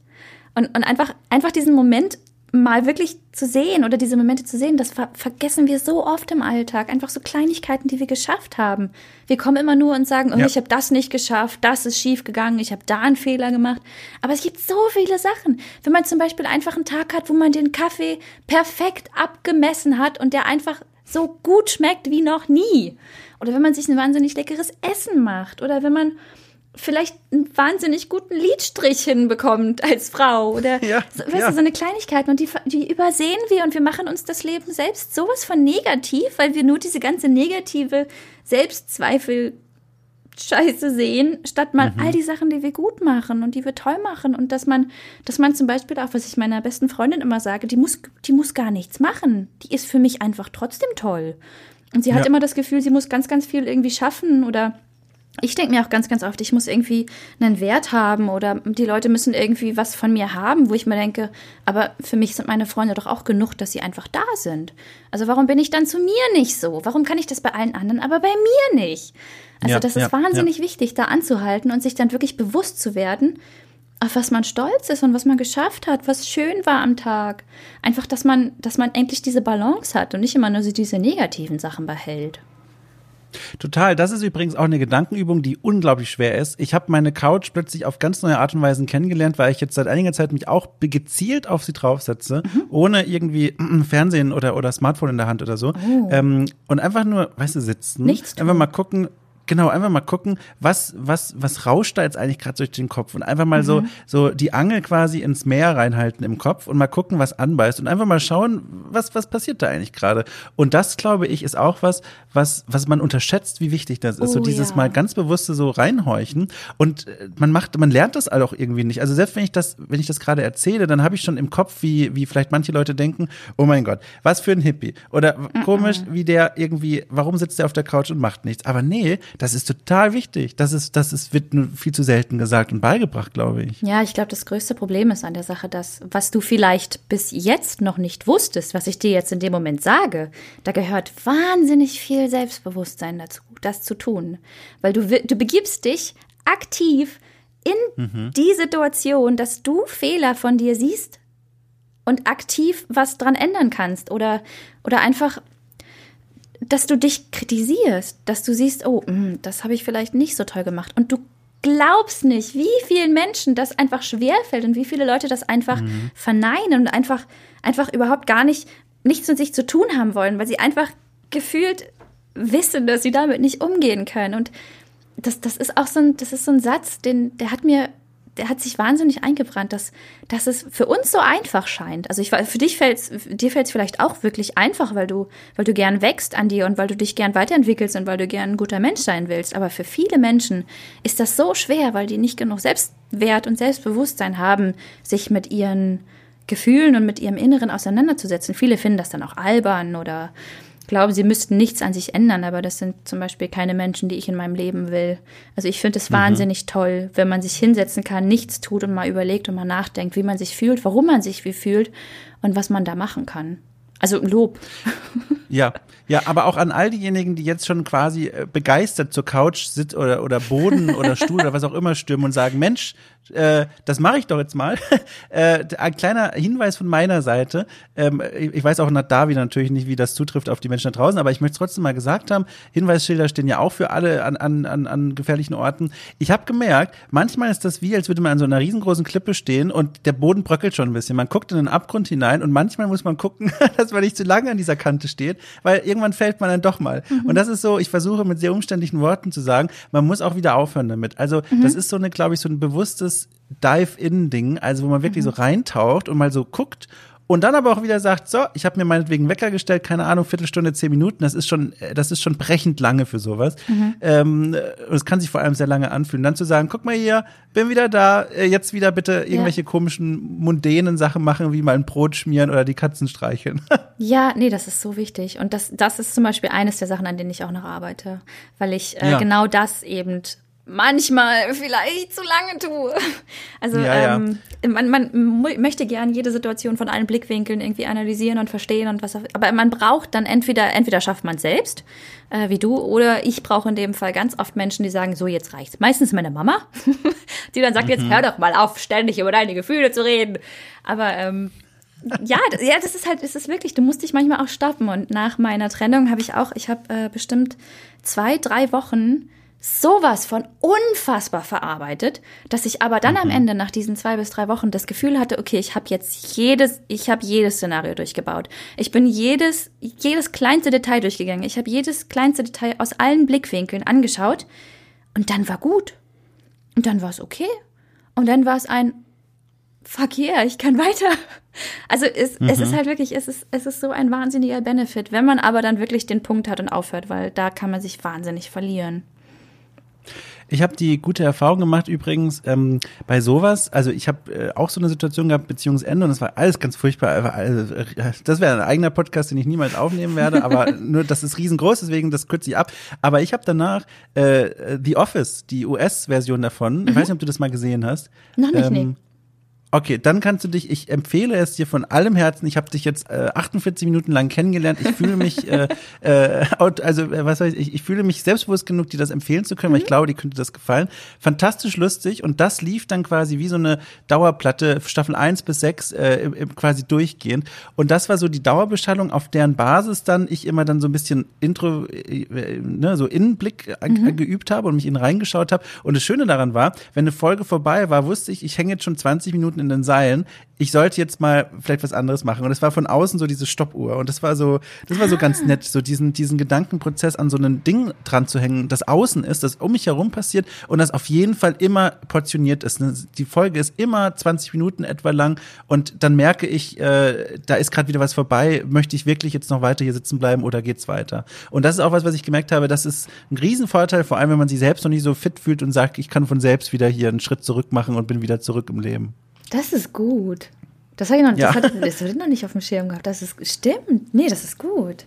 Und, und einfach, einfach diesen Moment mal wirklich zu sehen oder diese Momente zu sehen, das ver vergessen wir so oft im Alltag. Einfach so Kleinigkeiten, die wir geschafft haben. Wir kommen immer nur und sagen, oh, ja. ich habe das nicht geschafft, das ist schief gegangen, ich habe da einen Fehler gemacht. Aber es gibt so viele Sachen. Wenn man zum Beispiel einfach einen Tag hat, wo man den Kaffee perfekt abgemessen hat und der einfach so gut schmeckt wie noch nie. Oder wenn man sich ein wahnsinnig leckeres Essen macht. Oder wenn man vielleicht einen wahnsinnig guten Liedstrich hinbekommt als Frau oder ja, so, weißt ja. du, so eine Kleinigkeit und die, die übersehen wir und wir machen uns das Leben selbst sowas von negativ, weil wir nur diese ganze negative Selbstzweifel Scheiße sehen, statt mal mhm. all die Sachen, die wir gut machen und die wir toll machen und dass man, dass man zum Beispiel auch, was ich meiner besten Freundin immer sage, die muss, die muss gar nichts machen. Die ist für mich einfach trotzdem toll. Und sie ja. hat immer das Gefühl, sie muss ganz, ganz viel irgendwie schaffen oder ich denke mir auch ganz, ganz oft, ich muss irgendwie einen Wert haben oder die Leute müssen irgendwie was von mir haben, wo ich mir denke, aber für mich sind meine Freunde doch auch genug, dass sie einfach da sind. Also warum bin ich dann zu mir nicht so? Warum kann ich das bei allen anderen, aber bei mir nicht? Also ja, das ist ja, wahnsinnig ja. wichtig, da anzuhalten und sich dann wirklich bewusst zu werden, auf was man stolz ist und was man geschafft hat, was schön war am Tag. Einfach, dass man, dass man endlich diese Balance hat und nicht immer nur so diese negativen Sachen behält. Total. Das ist übrigens auch eine Gedankenübung, die unglaublich schwer ist. Ich habe meine Couch plötzlich auf ganz neue Art und Weise kennengelernt, weil ich jetzt seit einiger Zeit mich auch gezielt auf sie draufsetze, mhm. ohne irgendwie Fernsehen oder, oder Smartphone in der Hand oder so. Oh. Ähm, und einfach nur, weißt du, sitzen. Nichts tun. Einfach mal gucken, Genau, einfach mal gucken, was, was, was rauscht da jetzt eigentlich gerade durch den Kopf und einfach mal mhm. so, so die Angel quasi ins Meer reinhalten im Kopf und mal gucken, was anbeißt und einfach mal schauen, was, was passiert da eigentlich gerade. Und das, glaube ich, ist auch was, was, was man unterschätzt, wie wichtig das ist. Oh, so dieses ja. mal ganz bewusste so reinhorchen und äh, man macht, man lernt das auch irgendwie nicht. Also selbst wenn ich das, wenn ich das gerade erzähle, dann habe ich schon im Kopf, wie, wie vielleicht manche Leute denken, oh mein Gott, was für ein Hippie. Oder mhm. komisch, wie der irgendwie, warum sitzt der auf der Couch und macht nichts? Aber nee, das ist total wichtig. Das ist, das ist, wird nur viel zu selten gesagt und beigebracht, glaube ich. Ja, ich glaube, das größte Problem ist an der Sache, dass, was du vielleicht bis jetzt noch nicht wusstest, was ich dir jetzt in dem Moment sage, da gehört wahnsinnig viel Selbstbewusstsein dazu, das zu tun. Weil du, du begibst dich aktiv in mhm. die Situation, dass du Fehler von dir siehst und aktiv was dran ändern kannst oder, oder einfach, dass du dich kritisierst, dass du siehst, oh, mh, hm, das habe ich vielleicht nicht so toll gemacht und du glaubst nicht, wie vielen Menschen das einfach schwerfällt und wie viele Leute das einfach mhm. verneinen und einfach, einfach überhaupt gar nicht nichts mit sich zu tun haben wollen, weil sie einfach gefühlt wissen, dass sie damit nicht umgehen können. Und das, das ist auch so ein, das ist so ein Satz, den, der hat mir, der hat sich wahnsinnig eingebrannt, dass, dass es für uns so einfach scheint. Also ich für dich fällt's, dir fällt es vielleicht auch wirklich einfach, weil du, weil du gern wächst an dir und weil du dich gern weiterentwickelst und weil du gern ein guter Mensch sein willst. Aber für viele Menschen ist das so schwer, weil die nicht genug Selbstwert und Selbstbewusstsein haben, sich mit ihren Gefühlen und mit ihrem Inneren auseinanderzusetzen. Viele finden das dann auch albern oder glauben, sie müssten nichts an sich ändern, aber das sind zum Beispiel keine Menschen, die ich in meinem Leben will. Also ich finde es mhm. wahnsinnig toll, wenn man sich hinsetzen kann, nichts tut und mal überlegt und mal nachdenkt, wie man sich fühlt, warum man sich wie fühlt und was man da machen kann. Also Lob. Ja, ja, aber auch an all diejenigen, die jetzt schon quasi äh, begeistert zur Couch sitzen oder, oder Boden oder Stuhl oder was auch immer stürmen und sagen, Mensch, äh, das mache ich doch jetzt mal. äh, ein kleiner Hinweis von meiner Seite. Ähm, ich weiß auch nach Davi natürlich nicht, wie das zutrifft auf die Menschen da draußen, aber ich möchte es trotzdem mal gesagt haben, Hinweisschilder stehen ja auch für alle an, an, an, an gefährlichen Orten. Ich habe gemerkt, manchmal ist das wie, als würde man an so einer riesengroßen Klippe stehen und der Boden bröckelt schon ein bisschen. Man guckt in den Abgrund hinein und manchmal muss man gucken, dass man nicht zu lange an dieser Kante steht, weil irgendwann fällt man dann doch mal. Mhm. Und das ist so, ich versuche mit sehr umständlichen Worten zu sagen, man muss auch wieder aufhören damit. Also mhm. das ist so eine, glaube ich, so ein bewusstes Dive-In-Ding, also wo man wirklich mhm. so reintaucht und mal so guckt und dann aber auch wieder sagt, so, ich habe mir meinetwegen Wecker gestellt, keine Ahnung, Viertelstunde, zehn Minuten, das ist schon, das ist schon brechend lange für sowas. Mhm. Ähm, und es kann sich vor allem sehr lange anfühlen. Dann zu sagen, guck mal hier, bin wieder da, äh, jetzt wieder bitte irgendwelche ja. komischen, mundänen Sachen machen, wie mal ein Brot schmieren oder die Katzen streicheln. ja, nee, das ist so wichtig. Und das, das ist zum Beispiel eines der Sachen, an denen ich auch noch arbeite. Weil ich äh, ja. genau das eben manchmal vielleicht zu lange tue. Also ja, ähm, ja. Man, man möchte gern jede Situation von allen Blickwinkeln irgendwie analysieren und verstehen und was. Aber man braucht dann entweder entweder schafft man selbst, äh, wie du, oder ich brauche in dem Fall ganz oft Menschen, die sagen, so jetzt reicht's. Meistens meine Mama, die dann sagt, mhm. jetzt hör doch mal auf, ständig über deine Gefühle zu reden. Aber ähm, ja, ja, das ist halt, es ist wirklich, du musst dich manchmal auch stoppen. Und nach meiner Trennung habe ich auch, ich habe äh, bestimmt zwei, drei Wochen sowas von unfassbar verarbeitet, dass ich aber dann mhm. am Ende nach diesen zwei bis drei Wochen das Gefühl hatte, okay, ich habe jetzt jedes, ich habe jedes Szenario durchgebaut. Ich bin jedes, jedes kleinste Detail durchgegangen. Ich habe jedes kleinste Detail aus allen Blickwinkeln angeschaut und dann war gut. Und dann war es okay. Und dann war es ein Fuck yeah, ich kann weiter. Also es, mhm. es ist halt wirklich, es ist, es ist so ein wahnsinniger Benefit, wenn man aber dann wirklich den Punkt hat und aufhört, weil da kann man sich wahnsinnig verlieren. Ich habe die gute Erfahrung gemacht übrigens ähm, bei sowas. Also ich habe äh, auch so eine Situation gehabt, Beziehungsende, und das war alles ganz furchtbar. Also, äh, das wäre ein eigener Podcast, den ich niemals aufnehmen werde, aber nur das ist riesengroß, deswegen das kürze ich ab. Aber ich habe danach äh, The Office, die US-Version davon. Mhm. Ich weiß nicht, ob du das mal gesehen hast. Noch nicht, ähm, nee. Okay, dann kannst du dich, ich empfehle es dir von allem Herzen. Ich habe dich jetzt äh, 48 Minuten lang kennengelernt. Ich fühle mich, äh, äh, also äh, was weiß ich, ich fühle mich selbstbewusst genug, dir das empfehlen zu können, mhm. weil ich mhm. glaube, dir könnte das gefallen. Fantastisch lustig und das lief dann quasi wie so eine Dauerplatte, Staffel 1 bis 6 äh, quasi durchgehend. Und das war so die Dauerbeschallung, auf deren Basis dann ich immer dann so ein bisschen Intro, äh, ne, so Innenblick mhm. geübt habe und mich in reingeschaut habe. Und das Schöne daran war, wenn eine Folge vorbei war, wusste ich, ich hänge jetzt schon 20 Minuten in den Seilen. Ich sollte jetzt mal vielleicht was anderes machen. Und es war von außen so diese Stoppuhr. Und das war so, das war so ganz ah. nett, so diesen, diesen Gedankenprozess an so ein Ding dran zu hängen, das außen ist, das um mich herum passiert und das auf jeden Fall immer portioniert ist. Ne, die Folge ist immer 20 Minuten etwa lang und dann merke ich, äh, da ist gerade wieder was vorbei. Möchte ich wirklich jetzt noch weiter hier sitzen bleiben oder geht's weiter? Und das ist auch was, was ich gemerkt habe, das ist ein Riesenvorteil, vor allem wenn man sich selbst noch nicht so fit fühlt und sagt, ich kann von selbst wieder hier einen Schritt zurück machen und bin wieder zurück im Leben. Das ist gut. Das habe ich noch, ja. das hatte, das hatte ich noch nicht auf dem Schirm gehabt. Das ist stimmt. Nee, das ist gut.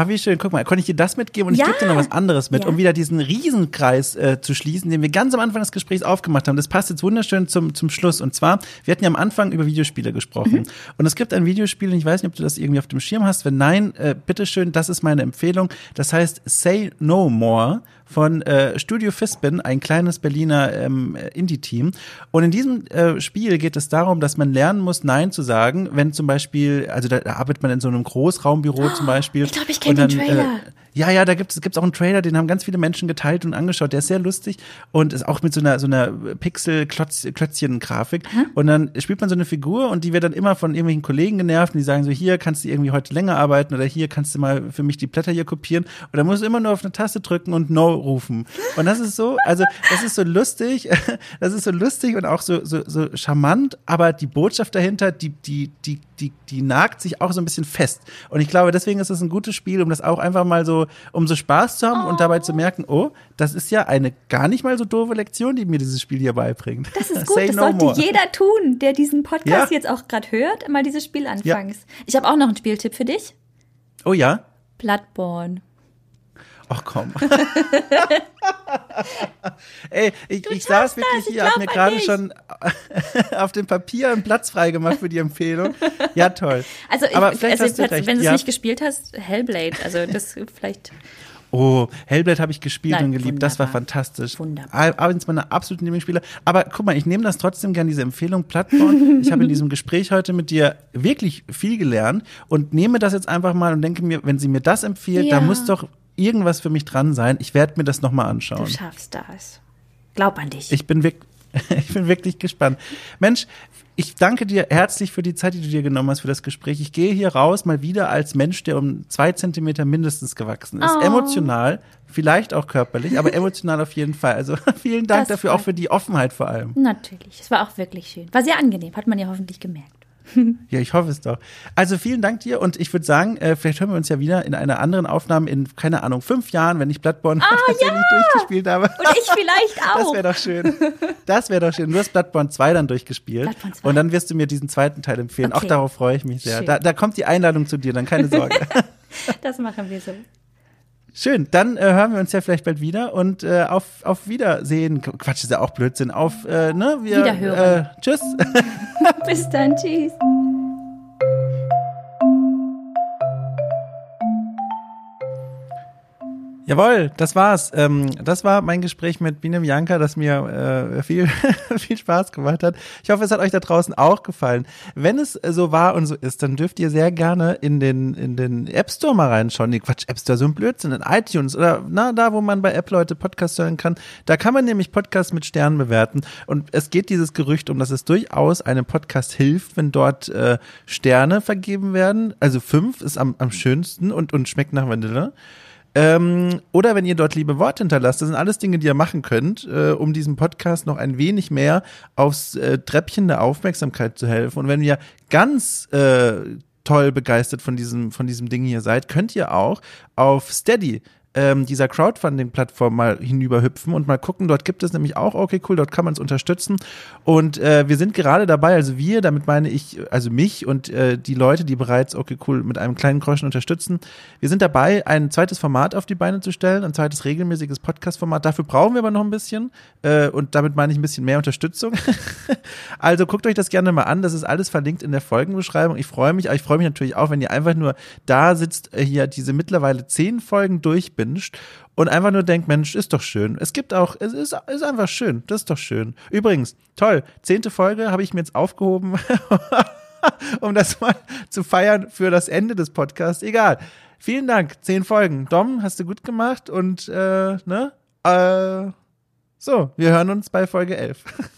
Ah, wie schön. Guck mal, konnte ich dir das mitgeben und Ja. ich gebe dir noch was anderes mit, Ja. um wieder diesen Riesenkreis äh, zu schließen, den wir ganz am Anfang des Gesprächs aufgemacht haben. Das passt jetzt wunderschön zum, zum Schluss. Und zwar, wir hatten ja am Anfang über Videospiele gesprochen. Und es gibt ein Videospiel, und ich weiß nicht, ob du das irgendwie auf dem Schirm hast. Wenn nein, äh, bitteschön, das ist meine Empfehlung. Das heißt Say No More von äh, Studio Fispin, ein kleines Berliner ähm, äh, Indie-Team. Und in diesem äh, Spiel geht es darum, dass man lernen muss, Nein zu sagen, wenn zum Beispiel, also da, da arbeitet man in so einem Großraumbüro zum Beispiel. ich glaub, ich kenn Und dann, den Trailer. Äh, ja, ja, da gibt es auch einen Trailer, den haben ganz viele Menschen geteilt und angeschaut. Der ist sehr lustig und ist auch mit so einer so einer Pixel-Klötzchen-Grafik. Und dann spielt man so eine Figur und die wird dann immer von irgendwelchen Kollegen genervt und die sagen so, hier kannst du irgendwie heute länger arbeiten oder hier kannst du mal für mich die Blätter hier kopieren. Und dann musst du immer nur auf eine Taste drücken und No rufen. Und das ist so, also das ist so lustig, das ist so lustig und auch so, so, so charmant, aber die Botschaft dahinter, die, die, die, die, die nagt sich auch so ein bisschen fest. Und ich glaube, deswegen ist es ein gutes Spiel, um das auch einfach mal so, um so Spaß zu haben und dabei zu merken, oh, das ist ja eine gar nicht mal so doofe Lektion, die mir dieses Spiel hier beibringt. Das ist gut, das no sollte more. jeder tun, der diesen Podcast Ja. jetzt auch gerade hört, mal dieses Spiel anfangs. Ich habe auch noch einen Spieltipp für dich. Oh ja? Bloodborne. Ach komm. Ey, ich, ich saß wirklich das, ich hier, hab mir gerade schon auf dem Papier einen Platz freigemacht für die Empfehlung. Ja, toll. Also, ich, Aber vielleicht also hast du recht. wenn du es ja. nicht gespielt hast, Hellblade. Also das vielleicht. Oh, Hellblade habe ich gespielt Nein, und geliebt. Das war wunderbar. fantastisch. Wunderbar. Eins meiner absoluten Lieblingsspiele. Aber guck mal, ich nehme das trotzdem gern, diese Empfehlung Plattform. Ich habe in diesem Gespräch heute mit dir wirklich viel gelernt und nehme das jetzt einfach mal und denke mir, wenn sie mir das empfiehlt, Ja. da muss doch irgendwas für mich dran sein. Ich werde mir das nochmal Du anschauen. schaffst das. Glaub an dich. Ich bin wirklich, ich bin wirklich gespannt. Mensch, ich danke dir herzlich für die Zeit, die du dir genommen hast für das Gespräch. Ich gehe hier raus mal wieder als Mensch, der um zwei Zentimeter mindestens gewachsen ist. Oh. Emotional, vielleicht auch körperlich, aber emotional auf jeden Fall. Also vielen Dank Das dafür, auch für die Offenheit vor allem. Natürlich. Es war auch wirklich schön. War sehr angenehm, hat man ja hoffentlich gemerkt. Ja, ich hoffe es doch. Also vielen Dank dir und ich würde sagen, äh, vielleicht hören wir uns ja wieder in einer anderen Aufnahme in, keine Ahnung, fünf Jahren, wenn ich Bloodborne tatsächlich durchgespielt habe. Und ich vielleicht Das auch. wäre doch schön. Das wäre doch schön. Du hast Bloodborne 2 dann durchgespielt. Bloodborne 2. Und dann wirst du mir diesen zweiten Teil empfehlen. Auch Okay. darauf freue ich mich sehr. Da, da kommt die Einladung zu dir, dann keine Sorge. Das machen wir so. Schön. Dann äh, hören wir uns ja vielleicht bald wieder und äh, auf, auf Wiedersehen. Quatsch, ist ja auch Blödsinn. Auf, äh, ne? Wir, Wiederhören. Äh, tschüss. Bis dann. Tschüss. Jawohl, das war's. Ähm, das war mein Gespräch mit Biene Bianca, das mir äh, viel, viel Spaß gemacht hat. Ich hoffe, es hat euch da draußen auch gefallen. Wenn es äh, so war und so ist, dann dürft ihr sehr gerne in den, in den App Store mal reinschauen. Nee, Quatsch, App Store, so ein Blödsinn, in iTunes oder na, da, wo man bei Apple Leute Podcasts hören kann. Da kann man nämlich Podcasts mit Sternen bewerten. Und es geht dieses Gerücht um, dass es durchaus einem Podcast hilft, wenn dort äh, Sterne vergeben werden. Also fünf ist am, am schönsten und, und schmeckt nach Vanille. Ähm, oder wenn ihr dort liebe Worte hinterlasst, das sind alles Dinge, die ihr machen könnt, äh, um diesem Podcast noch ein wenig mehr aufs äh, Treppchen der Aufmerksamkeit zu helfen. Und wenn ihr ganz äh, toll begeistert von diesem, von diesem Ding hier seid, könnt ihr auch auf Steady ähm, dieser Crowdfunding-Plattform mal hinüberhüpfen und mal gucken. Dort gibt es nämlich auch okay cool, dort kann man es unterstützen. Und äh, wir sind gerade dabei, also wir, damit meine ich, also mich und äh, die Leute, die bereits okay cool mit einem kleinen Groschen unterstützen. Wir sind dabei, ein zweites Format auf die Beine zu stellen, ein zweites regelmäßiges Podcast-Format. Dafür brauchen wir aber noch ein bisschen äh, und damit meine ich ein bisschen mehr Unterstützung. also guckt euch das gerne mal an. Das ist alles verlinkt in der Folgenbeschreibung. Ich freue mich, aber ich freue mich natürlich auch, wenn ihr einfach nur da sitzt, äh, hier diese mittlerweile zehn Folgen durchbinscht und einfach nur denkt, Mensch, ist doch schön. Es gibt auch, es ist, ist einfach schön. Das ist doch schön. Übrigens, toll, zehnte Folge habe ich mir jetzt aufgehoben, um das mal zu feiern für das Ende des Podcasts. Egal. Vielen Dank. Zehn Folgen. Dom, hast du gut gemacht und äh, ne? Äh, so, wir hören uns bei Folge 11.